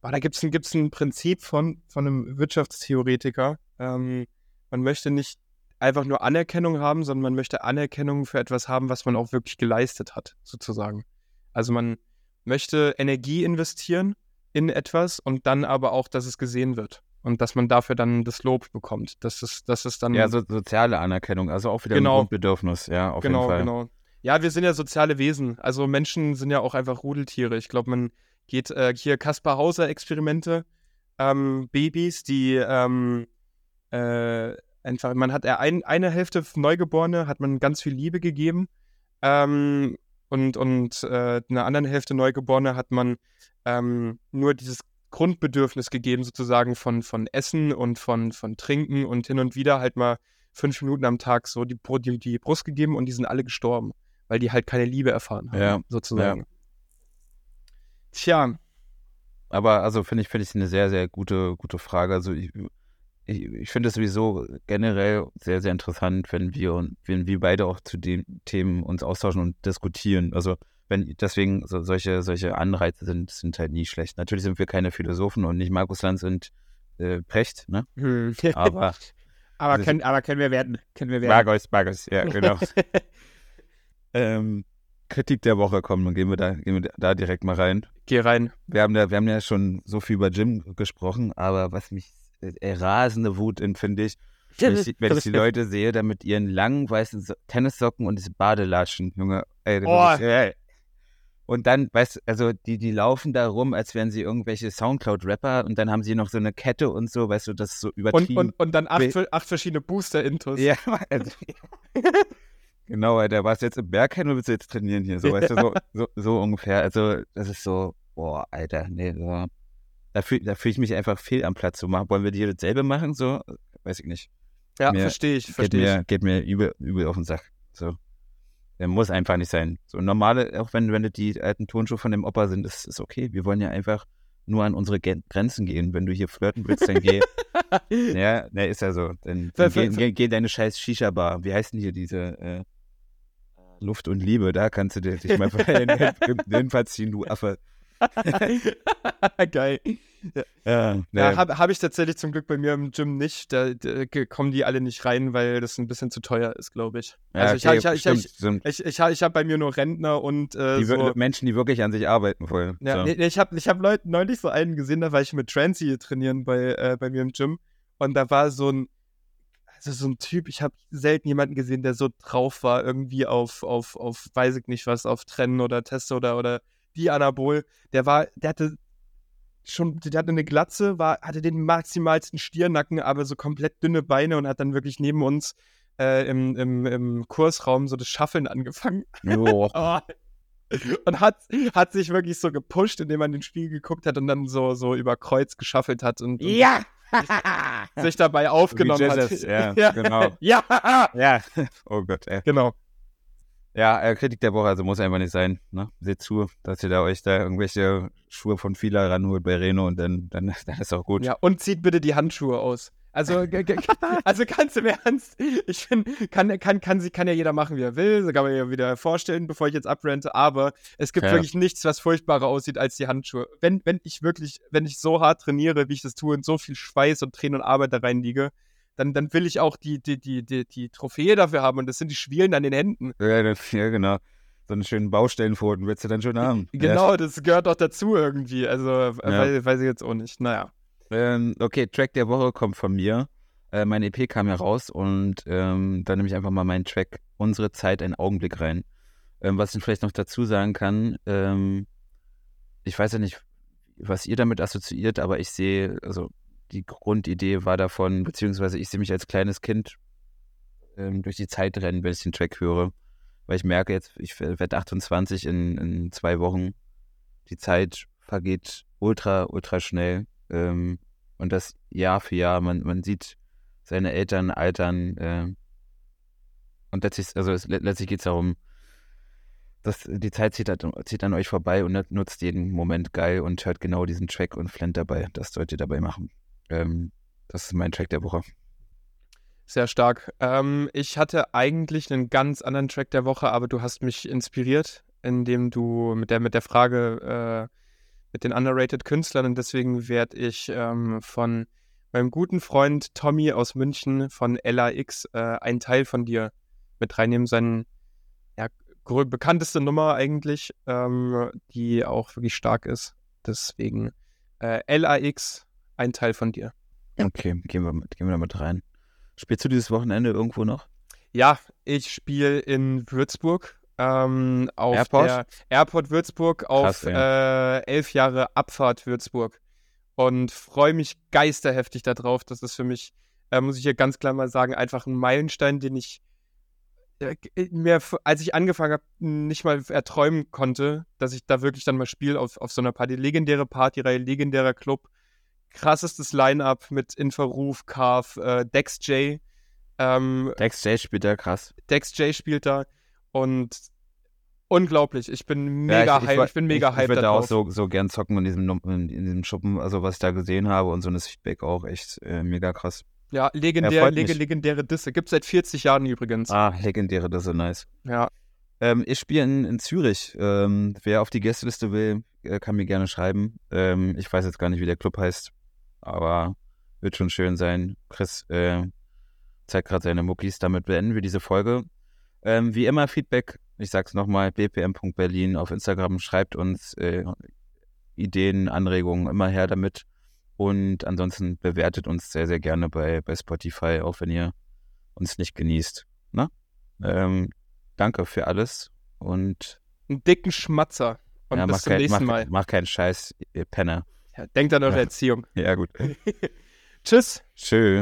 oh, da gibt es ein, gibt's ein Prinzip von, von einem Wirtschaftstheoretiker. Ähm, man möchte nicht einfach nur Anerkennung haben, sondern man möchte Anerkennung für etwas haben, was man auch wirklich geleistet hat, sozusagen. Also man möchte Energie investieren in etwas und dann aber auch, dass es gesehen wird und dass man dafür dann das Lob bekommt. Das ist, das ist dann. Ja, so soziale Anerkennung, also auch wieder genau. ein Grundbedürfnis, ja, auf genau, jeden Fall. Genau, Ja, wir sind ja soziale Wesen. Also Menschen sind ja auch einfach Rudeltiere. Ich glaube, man geht äh, hier Kaspar Hauser Experimente, ähm, Babys, die ähm, äh, einfach, man hat ein, eine Hälfte Neugeborene, hat man ganz viel Liebe gegeben. Ähm, und und äh, einer anderen Hälfte Neugeborene hat man ähm, nur dieses Grundbedürfnis gegeben, sozusagen von, von Essen und von, von Trinken und hin und wieder halt mal fünf Minuten am Tag so die, die, die Brust gegeben und die sind alle gestorben, weil die halt keine Liebe erfahren haben, ja, sozusagen. Ja. Tja. Aber also finde ich, finde ich eine sehr, sehr gute, gute Frage. Also ich, ich, ich finde es sowieso generell sehr, sehr interessant, wenn wir wenn wir beide auch zu den Themen uns austauschen und diskutieren. Also wenn deswegen so, solche, solche Anreize sind, sind halt nie schlecht. Natürlich sind wir keine Philosophen und nicht Markus Lanz und äh, Precht, ne? Hm. Aber, aber, also, können, aber können wir werden. Können wir werden. Markus, Markus, ja, genau. ähm, Kritik der Woche kommen, dann gehen wir da, gehen wir da direkt mal rein. Geh rein. Wir haben, da, wir haben ja schon so viel über Jim gesprochen, aber was mich äh, rasende Wut empfinde ich, wenn ich, wenn ich die Leute sehe, da mit ihren langen weißen so Tennissocken und diese Badelatschen, Junge. Ey, oh. ich, ey. Und dann, weißt du, also die, die laufen da rum, als wären sie irgendwelche Soundcloud-Rapper und dann haben sie noch so eine Kette und so, weißt du, das ist so übertrieben. Und, und, und dann acht, acht verschiedene Booster-Intos. Ja, also, genau, Alter, warst du jetzt im Bergheim oder willst du jetzt trainieren hier? So, weißt du, so, so, so ungefähr. Also, das ist so, boah, Alter, nee, so. Da fühle fühl ich mich einfach fehl am Platz. So, wollen wir dir dasselbe machen? So, weiß ich nicht. Ja, verstehe ich, verstehe ich. Geht mir übel, übel auf den Sack. So. Der muss einfach nicht sein. So normale, auch wenn, wenn die alten Turnschuhe von dem Opa sind, ist, ist okay. Wir wollen ja einfach nur an unsere Grenzen gehen. Wenn du hier flirten willst, dann geh. ja, ne, ist ja so. Dann, dann geh, geh, geh deine scheiß Shisha-Bar. Wie heißt denn hier diese äh, Luft und Liebe? Da kannst du dich mal jedenfalls ziehen, du Affe. Geil. Ja, nee. ja habe hab ich tatsächlich zum Glück bei mir im Gym nicht. Da, da, kommen die alle nicht rein, weil das ein bisschen zu teuer ist, glaube ich. Ja, also okay, ich, ich, ich, ich, ich, ich habe bei mir nur Rentner und äh, die so. Menschen, die wirklich an sich arbeiten wollen. Ja, so. nee, ich habe ich hab Leute, neulich so einen gesehen, da war ich mit Trancy trainieren bei, äh, bei mir im Gym und da war so ein also so ein Typ, ich habe selten jemanden gesehen, der so drauf war, irgendwie auf, auf, auf, weiß ich nicht was, auf Trennen oder Testo oder, oder die Anabol. Der war, der hatte schon, der hatte eine Glatze, war, hatte den maximalsten Stiernacken, aber so komplett dünne Beine und hat dann wirklich neben uns äh, im, im, im Kursraum so das Schaffeln angefangen. Oh. und hat, hat sich wirklich so gepusht, indem man den Spiegel geguckt hat und dann so, so über Kreuz geschaffelt hat und, und ja! sich dabei aufgenommen hat. Ja, ja, genau. ja! ja! Oh Gott, ey. Genau. Ja, äh, Kritik der Woche, also muss einfach nicht sein. Ne? Seht zu, dass ihr da euch da irgendwelche Schuhe von Fila ranholt bei Reno und dann, dann, dann ist auch gut. Ja, und zieht bitte die Handschuhe aus. Also, also ganz im Ernst, ich finde, kann, kann, kann, kann ja jeder machen, wie er will. Das kann man ja wieder vorstellen, bevor ich jetzt abrente. Aber es gibt ja. wirklich nichts, was furchtbarer aussieht als die Handschuhe. Wenn, wenn ich wirklich, wenn ich so hart trainiere, wie ich das tue, und so viel Schweiß und Tränen und Arbeit da reinliege, dann, dann will ich auch die, die, die, die, die Trophäe dafür haben und das sind die Schwielen an den Händen. Ja, das, ja genau. So einen schönen Baustellenfoten willst du dann schon haben. Genau, ja. das gehört auch dazu irgendwie. Also, ja. weiß, weiß ich jetzt auch nicht. Naja. Ähm, okay, Track der Woche kommt von mir. Äh, mein EP kam ja raus und ähm, da nehme ich einfach mal meinen Track Unsere Zeit, ein Augenblick rein. Ähm, was ich vielleicht noch dazu sagen kann, ähm, ich weiß ja nicht, was ihr damit assoziiert, aber ich sehe, also die Grundidee war davon, beziehungsweise ich sehe mich als kleines Kind ähm, durch die Zeit rennen, wenn ich den Track höre. Weil ich merke jetzt, ich werde 28 in, in zwei Wochen. Die Zeit vergeht ultra, ultra schnell. Ähm, und das Jahr für Jahr, man, man sieht seine Eltern altern. Äh, und letztlich, also es, letztlich geht es darum, dass die Zeit zieht, zieht, an euch vorbei und nutzt jeden Moment geil und hört genau diesen Track und flennt dabei. Das sollt ihr dabei machen. Ähm, das ist mein Track der Woche. Sehr stark. Ähm, ich hatte eigentlich einen ganz anderen Track der Woche, aber du hast mich inspiriert, indem du mit der, mit der Frage äh, mit den underrated Künstlern und deswegen werde ich ähm, von meinem guten Freund Tommy aus München von LAX äh, einen Teil von dir mit reinnehmen, seinen ja, bekannteste Nummer eigentlich, ähm, die auch wirklich stark ist. Deswegen äh, LAX, ein Teil von dir. Okay, gehen wir, mit, gehen wir damit rein. Spielst du dieses Wochenende irgendwo noch? Ja, ich spiele in Würzburg. Ähm, auf Airport? der Airport Würzburg auf Krass, äh, elf Jahre Abfahrt Würzburg. Und freue mich geisterheftig darauf. Das ist für mich, äh, muss ich hier ganz klar mal sagen, einfach ein Meilenstein, den ich äh, mir, als ich angefangen habe, nicht mal erträumen konnte, dass ich da wirklich dann mal spiele auf, auf so einer Party. Legendäre Partyreihe, legendärer Club, krassestes Line-Up mit Inferruf, Carve, äh, Dex J. Ähm, Dex J spielt da krass. Dex J spielt da und unglaublich. Ich bin mega ja, ich, hyped. Ich, bin mega ich, hyped. Ich würde da auch so, so gern zocken in diesem, in, in diesem Schuppen, also was ich da gesehen habe und so ein Feedback auch echt äh, mega krass. Ja, legendär, Ja, leg legendäre Disse. Gibt seit 40 Jahren übrigens. Ah, legendäre, das ist nice. Ja. Ähm, ich spiele in, in Zürich. Ähm, wer auf die Gästeliste will, äh, kann mir gerne schreiben. Ähm, ich weiß jetzt gar nicht, wie der Club heißt, aber wird schon schön sein. Chris äh, zeigt gerade seine Muckis. Damit beenden wir diese Folge. Ähm, wie immer Feedback, ich sag's nochmal, bpm.berlin auf Instagram. Schreibt uns äh, Ideen, Anregungen, immer her damit. Und ansonsten bewertet uns sehr, sehr gerne bei, bei Spotify, auch wenn ihr uns nicht genießt. Ne? Ähm, danke für alles und Einen dicken Schmatzer. Und ja, bis zum kein, nächsten mach, Mal. mach keinen Scheiß, ihr Penner. Ja, denkt an eure Ja. Erziehung. Ja, gut. Tschüss. Tschö.